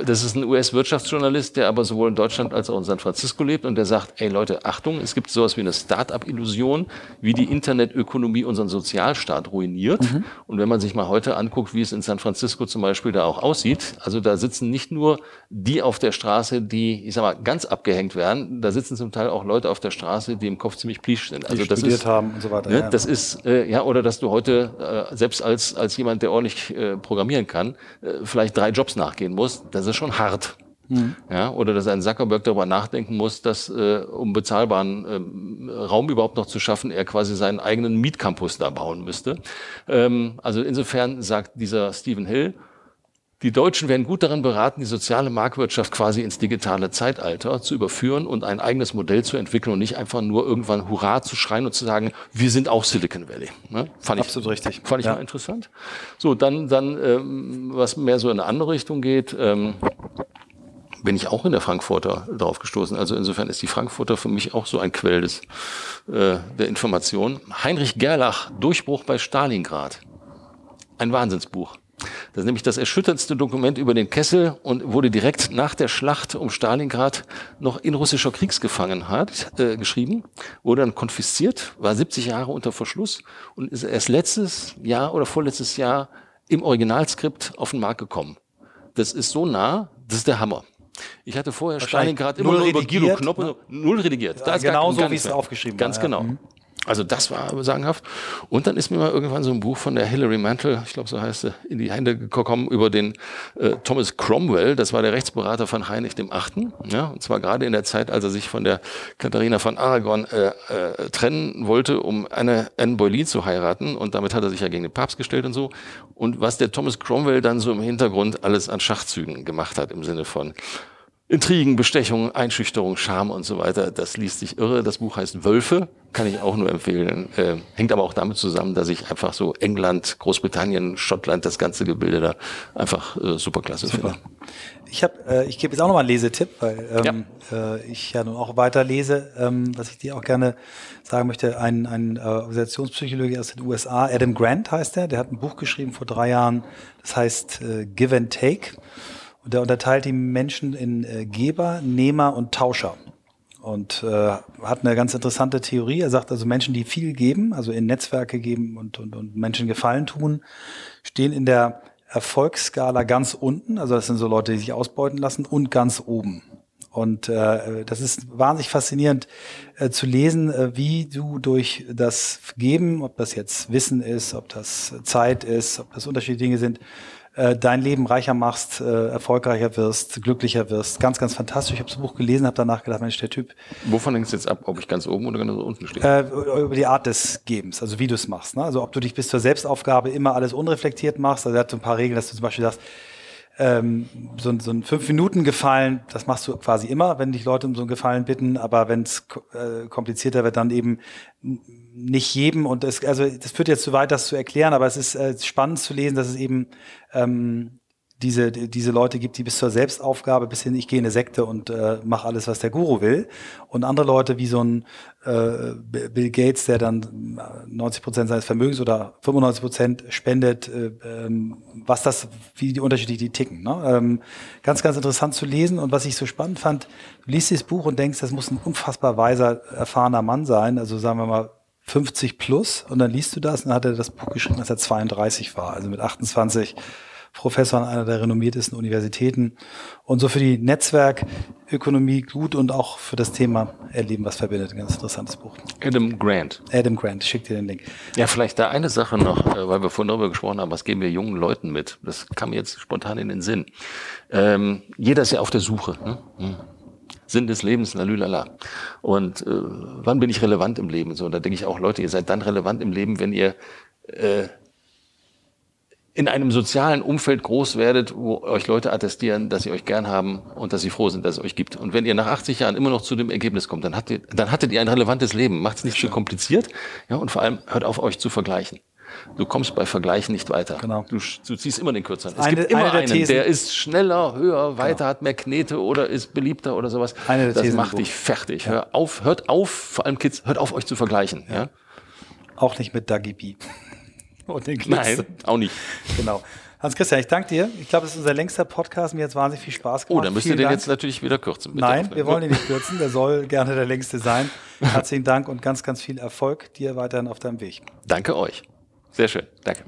äh, das ist ein US-Wirtschaftsjournalist, der aber sowohl in Deutschland als auch in San Francisco lebt und der sagt, ey Leute, Achtung, es gibt sowas wie eine Start-up-Illusion, wie die Internetökonomie unseren Sozialstaat ruiniert. Mhm. Und wenn man sich mal heute anguckt, wie es in San Francisco zum Beispiel da auch aussieht, also da sitzen nicht nur die auf der Straße, die, ich sag mal, ganz abgehängt werden, da sitzen zum Teil auch Leute auf der Straße, die im Kopf ziemlich plisch sind. Also die das ist, haben und so weiter. Ne, ja. Das ist, äh, ja, oder dass du heute, äh, selbst als, als jemand, der ordentlich äh, programmieren kann, äh, vielleicht drei Jobs nachgehen musst, das ist schon hart. Mhm. Ja, oder dass ein Zuckerberg darüber nachdenken muss, dass äh, um bezahlbaren äh, Raum überhaupt noch zu schaffen, er quasi seinen eigenen Mietcampus da bauen müsste. Ähm, also insofern sagt dieser Stephen Hill, die Deutschen wären gut daran beraten, die soziale Marktwirtschaft quasi ins digitale Zeitalter zu überführen und ein eigenes Modell zu entwickeln und nicht einfach nur irgendwann Hurra zu schreien und zu sagen, wir sind auch Silicon Valley. Ne? Fand Absolut ich, richtig. Fand ich ja. mal interessant. So, dann, dann ähm, was mehr so in eine andere Richtung geht, ähm, bin ich auch in der Frankfurter drauf gestoßen. Also insofern ist die Frankfurter für mich auch so ein Quell des, äh, der Information. Heinrich Gerlach, Durchbruch bei Stalingrad. Ein Wahnsinnsbuch. Das ist nämlich das erschütterndste Dokument über den Kessel und wurde direkt nach der Schlacht um Stalingrad noch in russischer Kriegsgefangenheit äh, geschrieben, wurde dann konfisziert, war 70 Jahre unter Verschluss und ist erst letztes Jahr oder vorletztes Jahr im Originalskript auf den Markt gekommen. Das ist so nah, das ist der Hammer. Ich hatte vorher Stalingrad immer nur über Guido Knopp, ne? null redigiert. Ja, genau so, wie es aufgeschrieben Ganz war. Ganz genau. Ja. Mhm. Also das war sagenhaft. Und dann ist mir mal irgendwann so ein Buch von der Hilary Mantel, ich glaube so heißt sie, in die Hände gekommen über den äh, Thomas Cromwell. Das war der Rechtsberater von Heinrich dem Achten. Ja, und zwar gerade in der Zeit, als er sich von der Katharina von Aragon äh, äh, trennen wollte, um eine Anne Boleyn zu heiraten. Und damit hat er sich ja gegen den Papst gestellt und so. Und was der Thomas Cromwell dann so im Hintergrund alles an Schachzügen gemacht hat im Sinne von Intrigen, Bestechung, Einschüchterung, Scham und so weiter. Das liest sich irre. Das Buch heißt Wölfe, kann ich auch nur empfehlen. Äh, hängt aber auch damit zusammen, dass ich einfach so England, Großbritannien, Schottland, das ganze Gebilde da einfach äh, super klasse super. finde. Ich habe, äh, ich gebe jetzt auch nochmal einen Lesetipp, weil ähm, ja. äh, ich ja nun auch weiter lese, ähm, was ich dir auch gerne sagen möchte. Ein, ein äh, Organisationspsychologe aus den USA, Adam Grant heißt er, der hat ein Buch geschrieben vor drei Jahren, das heißt äh, Give and Take. Und er unterteilt die Menschen in äh, Geber, Nehmer und Tauscher. Und äh, hat eine ganz interessante Theorie. Er sagt also, Menschen, die viel geben, also in Netzwerke geben und, und, und Menschen Gefallen tun, stehen in der Erfolgsskala ganz unten. Also das sind so Leute, die sich ausbeuten lassen und ganz oben. Und äh, das ist wahnsinnig faszinierend äh, zu lesen, äh, wie du durch das Geben, ob das jetzt Wissen ist, ob das Zeit ist, ob das unterschiedliche Dinge sind, äh, dein Leben reicher machst, äh, erfolgreicher wirst, glücklicher wirst. Ganz, ganz fantastisch. Ich habe das Buch gelesen, habe danach gedacht, Mensch, der Typ. Wovon hängt es jetzt ab, ob ich ganz oben oder ganz unten stehe? Äh, über die Art des Gebens, also wie du es machst. Ne? Also ob du dich bis zur Selbstaufgabe immer alles unreflektiert machst. Also er hat so ein paar Regeln, dass du zum Beispiel sagst, ähm, so, so ein fünf Minuten Gefallen, das machst du quasi immer, wenn dich Leute um so einen Gefallen bitten, aber wenn es äh, komplizierter wird, dann eben nicht jedem. Und es, also das führt jetzt zu weit, das zu erklären, aber es ist äh, spannend zu lesen, dass es eben ähm, diese, diese Leute gibt, die bis zur Selbstaufgabe, bis hin, ich gehe in eine Sekte und äh, mache alles, was der Guru will. Und andere Leute wie so ein äh, Bill Gates, der dann 90 Prozent seines Vermögens oder 95 Prozent spendet, äh, ähm, was das, wie die unterschiedlich die ticken. Ne? Ähm, ganz, ganz interessant zu lesen. Und was ich so spannend fand, du liest dieses Buch und denkst, das muss ein unfassbar weiser, erfahrener Mann sein. Also sagen wir mal 50 plus. Und dann liest du das und dann hat er das Buch geschrieben, als er 32 war. Also mit 28 Professor an einer der renommiertesten Universitäten und so für die Netzwerkökonomie gut und auch für das Thema Erleben, was verbindet. Ein ganz interessantes Buch. Adam Grant. Adam Grant, schick dir den Link. Ja, vielleicht da eine Sache noch, äh, weil wir vorhin darüber gesprochen haben, was geben wir jungen Leuten mit? Das kam mir jetzt spontan in den Sinn. Ähm, jeder ist ja auf der Suche. Ne? Hm. Sinn des Lebens, lalülala. Und äh, wann bin ich relevant im Leben? So, da denke ich auch, Leute, ihr seid dann relevant im Leben, wenn ihr äh, in einem sozialen Umfeld groß werdet, wo euch Leute attestieren, dass sie euch gern haben und dass sie froh sind, dass es euch gibt. Und wenn ihr nach 80 Jahren immer noch zu dem Ergebnis kommt, dann, hattet, dann hattet ihr ein relevantes Leben. Macht es nicht zu kompliziert. Ja, und vor allem hört auf, euch zu vergleichen. Du kommst bei Vergleichen nicht weiter. Genau. Du, du ziehst immer den kürzeren. Es eine, gibt immer eine einen, der ist schneller, höher, weiter, genau. hat mehr Knete oder ist beliebter oder sowas. Eine das Thesen macht dich fertig. Ja. Hör auf, hört auf, vor allem Kids, hört auf, euch zu vergleichen. Ja. ja? Auch nicht mit Dagi B. und den Nein, auch nicht. Genau. Hans-Christian, ich danke dir. Ich glaube, das ist unser längster Podcast. Mir hat es wahnsinnig viel Spaß gemacht. Oh, dann müsst ihr den Dank. jetzt natürlich wieder kürzen. bitte. Nein, wir wollen ihn nicht kürzen. Der soll gerne der längste sein. Herzlichen Dank und ganz, ganz viel Erfolg dir weiterhin auf deinem Weg. Danke euch. Sehr schön. Danke.